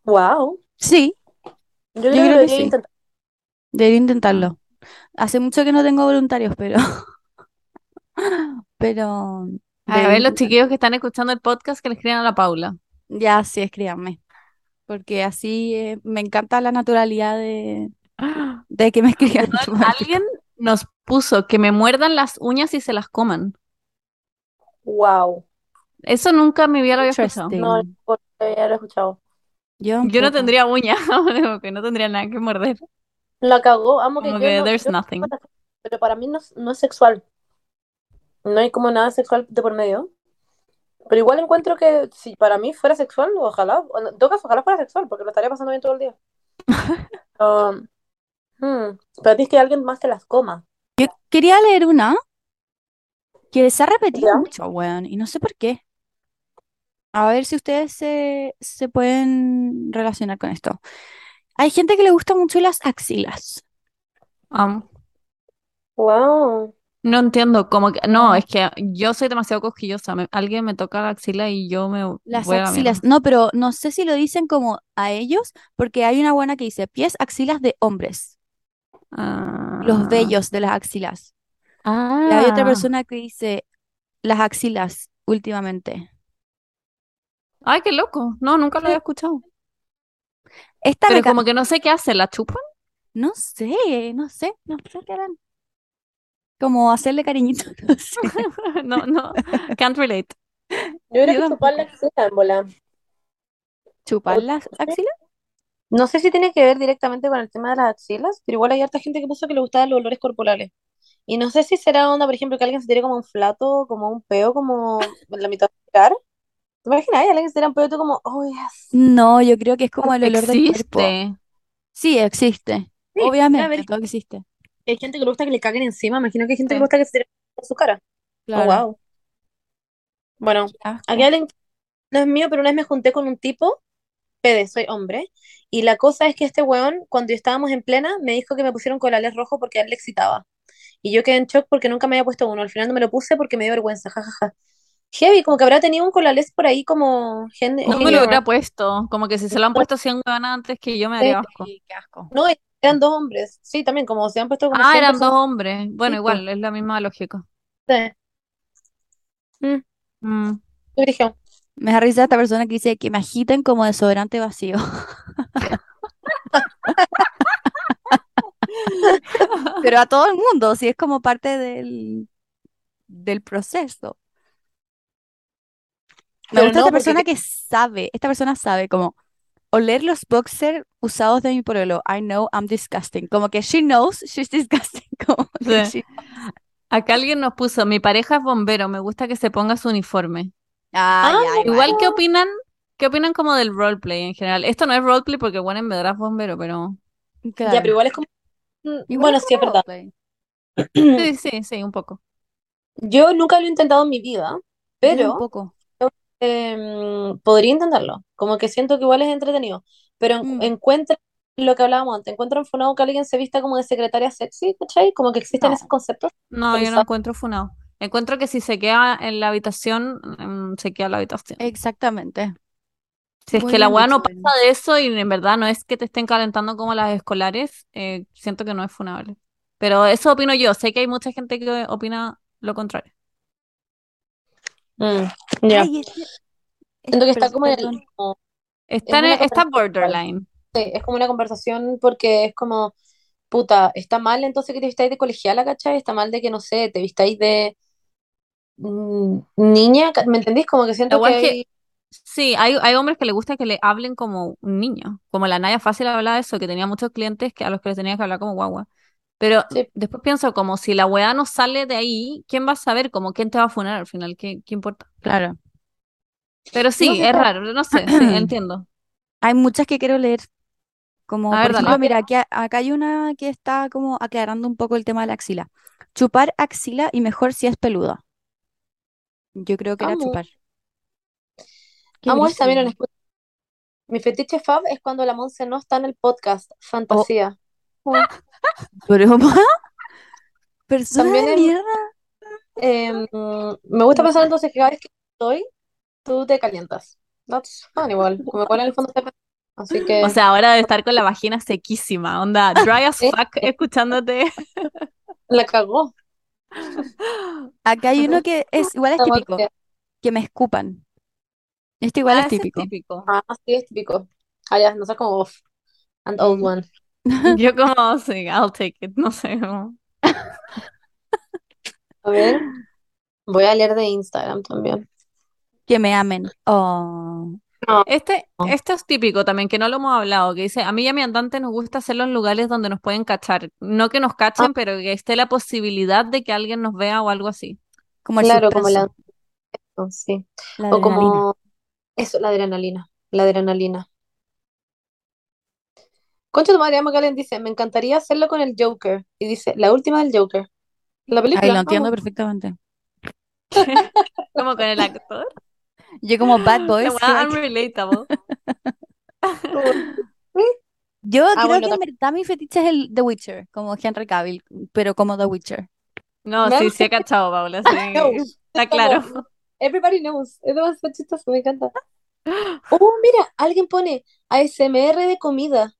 Wow. Sí, Yo creo creo que que debería sí. intentar. Debería intentarlo. Hace mucho que no tengo voluntarios, pero, pero A ver, los chiquillos que están escuchando el podcast que le escriban a la Paula. Ya, sí, escríbanme. Porque así eh, me encanta la naturalidad de, de que me escriban. Alguien nos puso que me muerdan las uñas y se las coman. Wow. Eso nunca en mi vida lo había escuchado. No, porque ya lo he escuchado. Yo Yo no tendría uñas, no tendría nada que morder. La cagó. Amo que Como yo que no. yo- nothing. pero para mí no, no es sexual. No hay como nada sexual de por medio. Pero igual encuentro que si para mí fuera sexual, ojalá, en todo caso, ojalá fuera sexual, porque lo estaría pasando bien todo el día. Um, hmm, Para ti es que alguien más te las coma. Yo quería leer una que se ha repetido ¿Ya? mucho, weón, y no sé por qué. A ver si ustedes se, se pueden relacionar con esto. Hay gente que le gusta mucho las axilas. Wow. No entiendo, como que, no, es que yo soy demasiado cosquillosa. me- alguien me toca la axila y yo me Las voy axilas. No, pero no sé si lo dicen como a ellos, porque hay una buena que dice pies, axilas de hombres. Los Ah, vellos de las axilas. Y hay otra ah. persona que dice las axilas últimamente. Ay, qué loco. No, nunca lo había escuchado. Esta Pero como que no sé qué hace, ¿la chupan? No sé, no sé, no sé qué harán. Como hacerle cariñito, no sé. No, no, can't relate. Yo creo que chupar la axila en bola. ¿Chupar las axilas? No sé si tiene que ver directamente con el tema de las axilas, pero igual hay harta gente que puso que le gustaban los olores corporales. Y no sé si será onda, por ejemplo, que alguien se tire como un flato, como un peo, como en la mitad de la cara. ¿Te imaginas? Alguien que se tira un peo y tú como, oh, yes. No, yo creo que es como el olor del cuerpo. Existe. Sí, existe. Sí, Obviamente, todo existe. Hay gente que le gusta que le caguen encima. Imagino que hay gente Sí. que le gusta que se tire por su cara. Claro. Oh, wow. Bueno, aquí alguien, no es mío, pero una vez me junté con un tipo, pede, soy hombre, y la cosa es que este weón, cuando estábamos en plena, me dijo que me pusieron colales rojo porque a él le excitaba. Y yo quedé en shock porque nunca me había puesto uno. Al final no me lo puse porque me dio vergüenza, jajaja. Heavy, como que habrá tenido un colales por ahí como gen- No me lo hubiera puesto. Como que si se lo han puesto 100 huevonas antes que yo me daría asco. Sí, qué asco. No, eran dos hombres. Sí, también, como se han puesto como Ah, 100 eran dos hombres. Bueno, Sí, igual, es la misma lógica. Mm, Mm. yo dije, Me da risa esta persona que dice que me agiten como desodorante vacío. Pero a todo el mundo, si es como parte del, del proceso. Me Pero gusta no, esta persona que sabe, esta persona sabe como oler los boxers usados de mi pololo. I know I'm disgusting. Como que she knows she's disgusting. Como que Sí. she- Acá alguien nos puso, mi pareja es bombero, me gusta que se ponga su uniforme. Ah, Ah, ya, Igual, ¿qué opinan? ¿Qué opinan como del roleplay en general? Esto no es roleplay porque, bueno, en verdad es bombero, pero... ya, Claro. pero igual es como, mm, Igual bueno, es sí, es verdad. Sí, sí, sí, un poco. Yo nunca lo he intentado en mi vida, pero tampoco. Em, podría intentarlo. Como que siento que igual es entretenido. Pero en- Mm. encuentro lo que hablábamos antes, encuentro enfunado que alguien se vista como de secretaria sexy, ¿cachai? Como que existen No. esos conceptos. No, yo no encuentro funado. Encuentro que si se queda en la habitación, mm, se queda en la habitación. Exactamente. Si es Muy que la weá no pasa de eso y en verdad no es que te estén calentando como las escolares, eh, siento que no es funable. Pero eso opino yo. Sé que hay mucha gente que opina lo contrario. Mm, ya. Ay, este- Siento que está como en el- perdón. como- Está, Es en- está borderline. sí, es como una conversación porque es como, puta, está mal entonces que te vistáis de colegiala, ¿cachai? Está mal de que, no sé, te vistáis de mm, niña, ¿me entendís? Como que siento que es que sí, hay, hay hombres que les gusta que le hablen como un niño. Como la Naya Fácil hablaba de eso, que tenía muchos clientes que a los que les tenía que hablar como guagua. Pero Sí. después pienso como si la weá no sale de ahí, ¿quién va a saber? Como quién te va a funar al final, ¿qué, qué importa? Claro. Pero sí, No sé, es raro, no sé, sí, entiendo. Hay muchas que quiero leer. Como, A por ver, ejemplo, mira, aquí, acá hay una que está como aclarando un poco el tema de la axila. Chupar axila y mejor si es peluda. Yo creo que era chupar. Amo esta. Mi fetiche fab es cuando la Monse no está en el podcast. Fantasía. Broma. Persona También de mierda. Em, me gusta pensar entonces que cada vez que estoy, tú te calientas. That's fun igual. Como igual en el fondo pensando. Así que O sea, ahora de estar con la vagina sequísima, onda, dry as fuck, escuchándote. la cagó. Acá hay uno que es igual es típico, que- me escupan. Este igual Ah, es ese es típico. típico. Ah, sí, es típico. Ah, ya, no sé como off. And old one. Yo como, sí, I'll take it, no sé. como- A ver, voy a leer de Instagram también. Que me amen. Oh. Este, Oh. esto es típico también, que no lo hemos hablado, que dice, a mí y a mi andante nos gusta hacerlo en lugares donde nos pueden cachar. No que nos cachen, Ah. pero que esté la posibilidad de que alguien nos vea o algo así. Como el Claro, como la, sí. la O como eso, la adrenalina. La adrenalina. Concha tu madre, Emma Galen dice, me encantaría hacerlo con el Joker. Y dice, la última del Joker. La película. Ay, lo entiendo perfectamente. Como con el actor. Yo como Bad Boys. unrelatable. Yo Ah, creo bueno, que en verdad mi fetiche es el The Witcher, como Henry Cavill, pero como The Witcher. No, Me sí, sí he cachado, Paula, sí. No, Está claro. Everybody knows. Es demasiado chistoso, me encanta. Oh, mira, alguien pone ASMR de comida.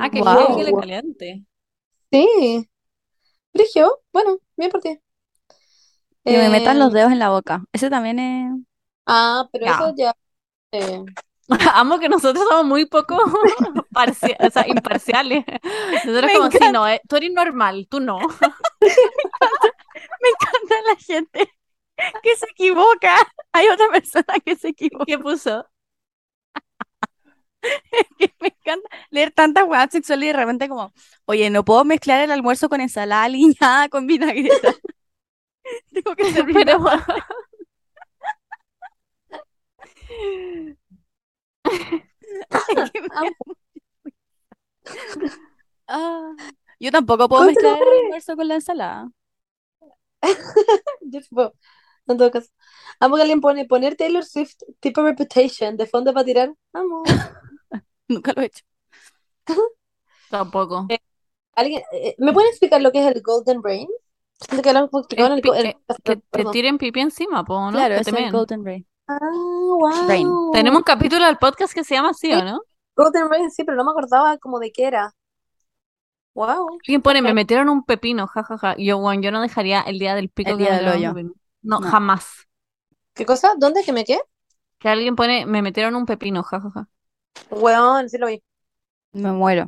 Ah, que Wow. heavy, le caliente. Sí. Brigio, bueno, bien por ti. Que me metan los Eh, dedos en la boca. Ese también es... Ah, pero eso ya. eh, Amo que nosotros somos muy poco parcia- o sea, imparciales. Nosotros Me como, sí, encanta. no, eh, tú eres normal, tú no. Me encanta la gente que se equivoca. Hay otra persona que se equivoca. ¿Qué puso? que me encanta leer tantas weas sexuales y de repente como, oye, no puedo mezclar el almuerzo con ensalada aliñada con vinagreta. Tengo que servir Pero, Ah, yo tampoco puedo mezclar el almuerzo con la ensalada. yo puedo, en todo caso. Amo que alguien pone poner Taylor Swift tipo Reputation de fondo para tirar. Amo. Nunca lo he hecho. tampoco. ¿Alguien, eh, ¿me pueden explicar lo que es el Golden Rain? Siento que lo han explicado en el, eh, Que te tiren pipí encima, po, ¿no? Claro, Que es el. Golden Rain. Ah, wow. Tenemos un capítulo del podcast que se llama así, ¿o no? Golden Rain, sí, pero no me acordaba como de qué era. Wow. Alguien pone, me metieron un pepino, jajaja. Yo, bueno, yo no dejaría el día del pico El que día me del hoyo. No. jamás. ¿Qué cosa? ¿Dónde? ¿Que me qué? Que alguien pone, me metieron un pepino, jajaja. Weón, sí lo vi. Me muero.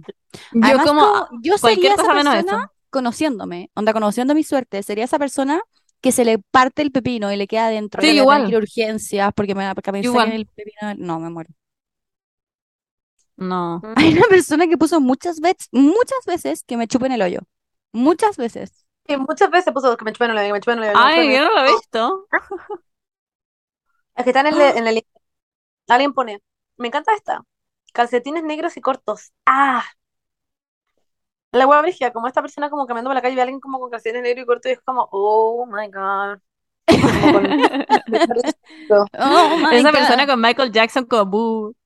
Yo Además, como, yo sería esa persona eso. conociéndome, onda conociendo mi suerte, sería esa persona que se le parte el pepino y le queda adentro, Sí, que igual. urgencias porque me, porque me Igual. saquen el pepino. No, me muero. No. Hay una persona que puso muchas veces, muchas veces que me chupen el hoyo. Muchas veces. Sí, muchas veces puso que me chupen la que me chupen Ay, yo no lo he visto. Es que están en, el- en el. Alguien pone, me encanta esta. Calcetines negros y cortos. Ah. La hueá brígida, como esta persona como caminando por la calle y ve a alguien como con calcetines negros y cortos y es como, oh my god. Con- Oh my Esa God. persona con Michael Jackson como "Boo".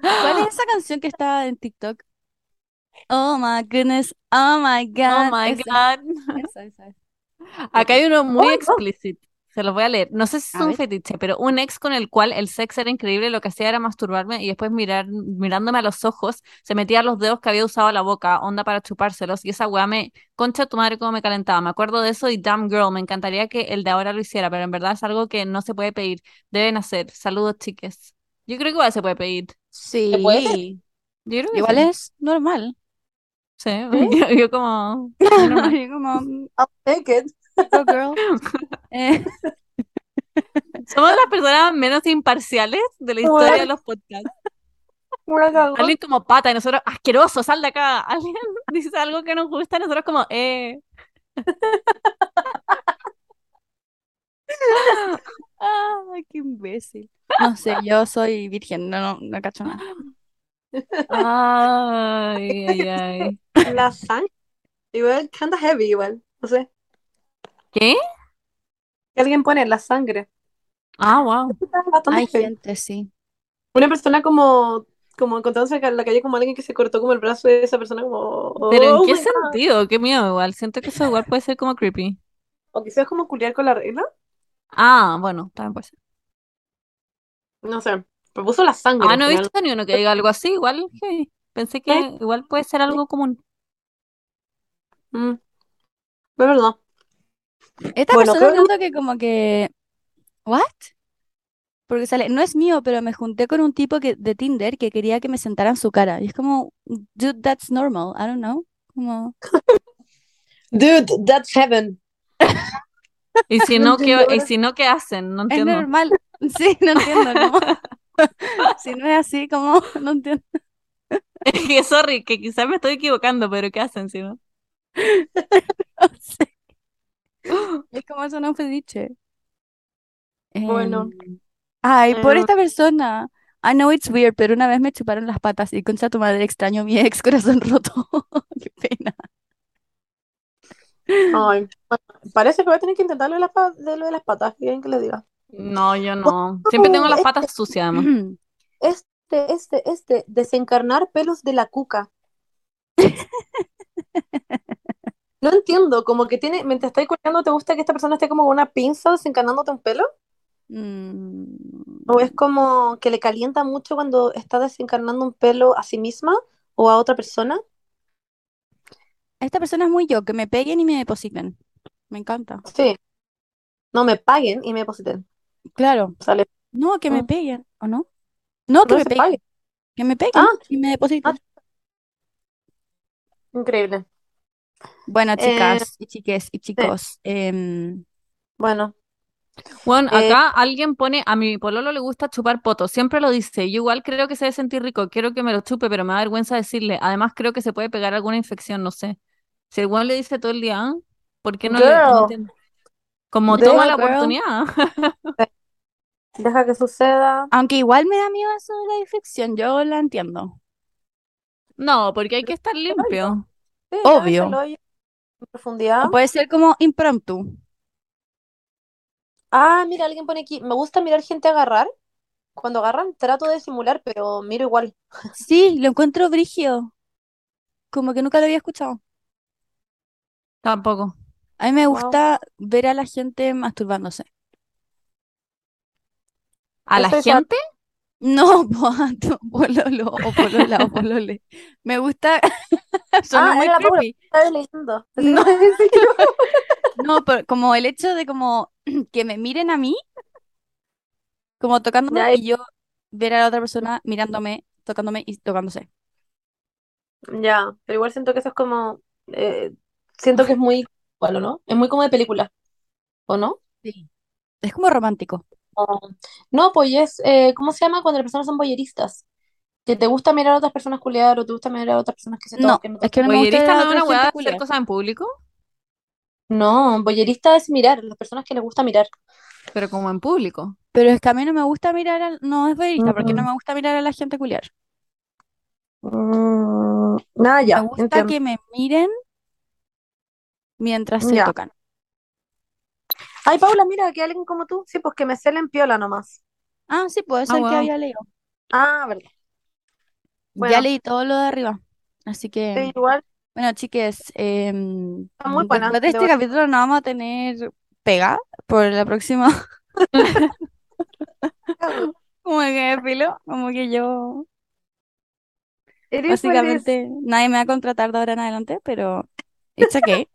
¿Cuál es esa canción que estaba en TikTok? Oh my goodness, oh my God. Oh my esa, God. esa, esa, esa. Acá hay uno muy Oh explícito. Se los voy a leer. No sé si es A un ver. fetiche, pero un ex con el cual el sexo era increíble, lo que hacía era masturbarme y después mirar, mirándome a los ojos, se metía los dedos que había usado a la boca, onda para chupárselos, y esa weá me, concha tu madre cómo me calentaba. Me acuerdo de eso y damn girl, me encantaría que el de ahora lo hiciera, pero en verdad es algo que no se puede pedir. Deben hacer. Saludos, chiques. Yo creo que igual se puede pedir. ¿Se puede? Sí. Yo creo que Igual sí. es normal. Sí. Yo, yo como. Yo como, I'll take it. Go girl. Eh, Somos las personas menos imparciales de la historia de los podcasts. Alguien como pata y nosotros, asqueroso, sal de acá. Alguien dice algo que nos gusta y nosotros como, eh. Ay, qué imbécil. No sé, yo soy virgen, no, no, no cacho nada. Ay, ay, ay. La sangre. Igual, kinda heavy igual. No sé. ¿Qué? Que alguien pone la sangre. Ah, wow. Hay gente, sí. Una persona como, como encontrándose en la calle como alguien que se cortó como el brazo de esa persona como, Pero ¿en oh qué God. sentido? Qué miedo, igual. Siento que eso igual puede ser como creepy. O quizás como culiar con la regla. Ah, bueno, también puede ser. No sé. Pero puso la sangre. Ah, no he final. visto ni uno que diga algo así, igual. hey, Pensé que ¿Eh? igual puede ser algo común. Mm. Es verdad. Esta Bueno, persona creo que- como que... ¿What? Porque sale, no es mío, pero me junté con un tipo que, de Tinder que quería que me sentara en su cara. Y es como, dude, that's normal. I don't know. Como, Dude, that's heaven. Y si No no, ¿qué, y si no, ¿qué hacen? No es entiendo. normal. Sí, no entiendo. Como, si no es así, como, no entiendo. Es que, sorry, que quizás me estoy equivocando, pero ¿qué hacen si no? No sé. Es como eso no fue dicho. Bueno. Ay, por esta persona. I know it's weird, pero una vez me chuparon las patas y concha tu madre extraño a mi ex corazón roto. Qué pena. Ay, parece que voy a tener que intentar lo de las, de lo de las patas, ¿quieren que le diga? No, yo no. Siempre tengo las patas sucias, además. Este, este, este, desencarnar pelos de la cuca. No entiendo, como que tiene, mientras estáis cuidando, ¿te gusta que esta persona esté como con una pinza desencarnándote un pelo? Mm, ¿O es como que le calienta mucho cuando está desencarnando un pelo a sí misma o a otra persona? Esta persona es muy yo, que me peguen y me depositen. Me encanta. Sí. No me paguen y me depositen. Claro. Sale. No, que me Mm. peguen, ¿o no? No, que No me peguen. pague. Que me peguen Ah. y me depositen. Increíble. Bueno, Eh, chicas y chiques y chicos. em, Bueno, Bueno, Eh, acá alguien pone, a mi pololo le gusta chupar poto, siempre lo dice, yo igual creo que se debe sentir rico, quiero que me lo chupe, pero me da vergüenza decirle, además creo que se puede pegar alguna infección, no sé. Si el weón le dice todo el día, ¿ah? ¿por qué no le, no Girl. entiendo? Como Girl, toma la girl. oportunidad. deja que suceda. aunque igual me da miedo eso de la infección, yo la entiendo. No, porque hay que estar limpio. Sí, Obvio. en profundidad. O puede ser como impromptu. Ah, mira, alguien pone aquí, me gusta mirar gente agarrar. Cuando agarran trato de simular, pero miro igual. Sí, lo encuentro brígido. Como que nunca lo había escuchado. Tampoco. A mí me Wow. gusta ver a la gente masturbándose. ¿A la gente? No, po, a tu pololo o polola o polole. Me gusta. Suena Ah, muy era creepy. Leyendo. No. No, pero como el hecho de como que me miren a mí, como tocándome Ya, y yo ver a la otra persona mirándome, tocándome y tocándose. Ya, pero igual siento que eso es como, eh, siento que es muy, igual, ¿o no? Es muy como de película, ¿o no? Sí. Es como romántico. No, pues es, eh, ¿cómo se llama cuando las personas son boyeristas? Que te gusta mirar a otras personas culiar o te gusta mirar a otras personas que se No, toquen. es que no me gusta ¿Voyerista ver a no es otra una weá gente de hacer culiar. cosas en público? No, boyerista es mirar, las personas que les gusta mirar. Pero como en público. Pero es que a mí no me gusta mirar a... No es voyerista, porque no Mm. me gusta mirar a la gente culiar. Mm, nada, Me ya, gusta entiendo. que me miren mientras se Ya. tocan. Ay, Paula, mira, que alguien como tú, sí, pues que me celen piola nomás. Ah, sí, puede Ah, ser que wow. había leído. Ah, verdad. Ya Bueno, leí todo lo de arriba. Así sí, que, igual, bueno, chiques, em, está muy buena. después de este debo- capítulo no vamos a tener pega por la próxima. Como que filo, como que yo, básicamente, nadie me va a contratar de ahora en adelante, pero it's okay.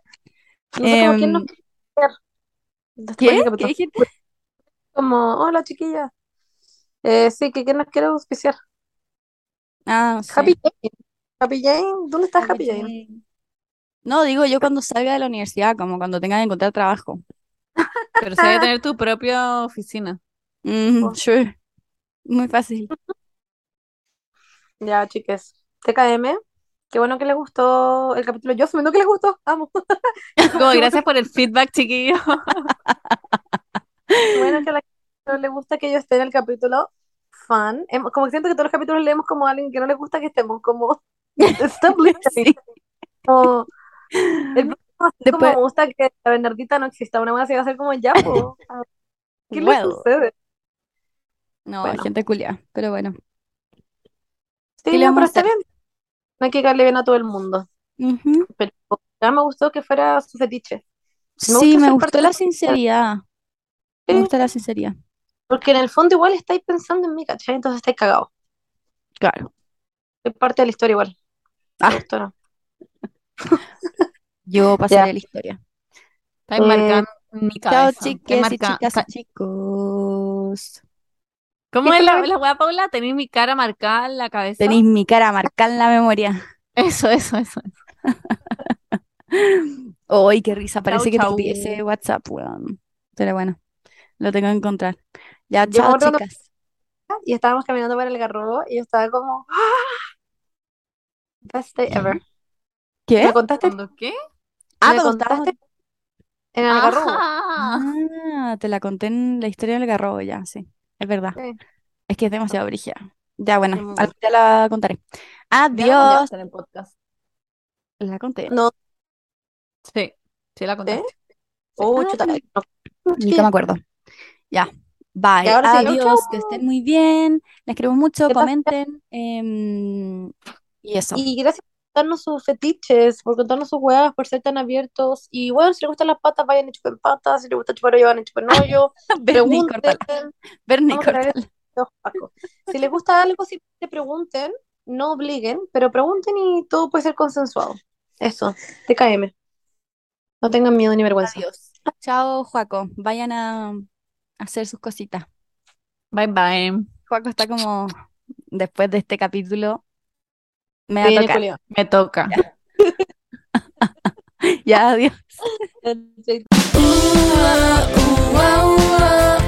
No sé como quién nos Em, quiere ver ¿qué? ¿Qué dijiste? Como, hola chiquilla. Eh, sí, que quién nos quiere auspiciar. Ah. Happy Jane. Happy Jane, ¿dónde está Happy Happy Jane? Jane. No, digo yo cuando salga de la universidad, como cuando tenga que encontrar trabajo. Pero hay que tener tu propia oficina. Mm, Oh. sure. Muy fácil. Ya, chiques. TKM. Qué bueno que les gustó el capítulo. Yo asumiendo que les gustó. Amo. Como, gracias por el feedback, chiquillo. Bueno que a la no le gusta que yo esté en el capítulo fan. Em- Como que siento que todos los capítulos leemos como a alguien que no le gusta que estemos. Como stop listening. Sí. Como, el Después, me gusta que la Bernardita no exista. Una así va a ser como ya. ¿Qué le sucede? no, Bueno. gente culia, pero bueno. Sí, ¿Qué le no, vamos a pero está bien. No hay que caerle bien a todo el mundo. Ujú. Pero ya me gustó que fuera su fetiche. Me Sí, me gustó la sinceridad. Me gusta la sinceridad. porque en el fondo igual estáis pensando en mí, ¿cachai? Entonces estáis cagados. Claro. Es parte de la historia igual. ¿Te Ah, gustó, no? yo Ya. pasaré la historia. Está Eh, marcando mi Chao, cabeza. Está chiques y marca- chicas y chicos. ¿Cómo ¿qué es la, la weá, Paula? ¿Tenéis mi cara marcada en la cabeza? Tenéis mi cara marcada en la memoria. Eso, eso, eso. ¡Ay, qué risa! Chau, Parece que te ese WhatsApp, weón. Pero bueno, lo tengo que encontrar. Ya, chao, chicas. y estábamos caminando por el Garrobo y yo estaba como, ¡ah! Best day ever. ¿Qué? ¿Me contaste? ¿Cuándo qué? Ah, ¿Me contaste en el Garrobo? Ah, te la conté en la historia del garrobo ya, sí. Es verdad. Sí. Es que es demasiado brígida. Ya, bueno, día la contaré. ya Adiós. contaste en el podcast. La conté. No, Sí, Sí, la contaste. Oh, Ah, no. Ni que me acuerdo. Ya. Bye. Ahora Adiós. Que estén muy bien. Les queremos mucho. Comenten. em, y eso. Y gracias por contarnos sus fetiches, por contarnos sus huevas, por ser tan abiertos. Y bueno, si les gustan las patas, vayan y chupen patas. Si les gusta chupar hoyo, vayan y chupen hoyo. Bernie, Pregunten. pacos. Si les gusta algo, simplemente pregunten, no obliguen, pero pregunten y todo puede ser consensuado. Eso, TKM. No tengan miedo ni vergüenza. Adiós. Chao, Juaco. Vayan a hacer sus cositas. Bye bye. Juaco está como, después de este capítulo, me va a tocar. Me toca. Ya adiós.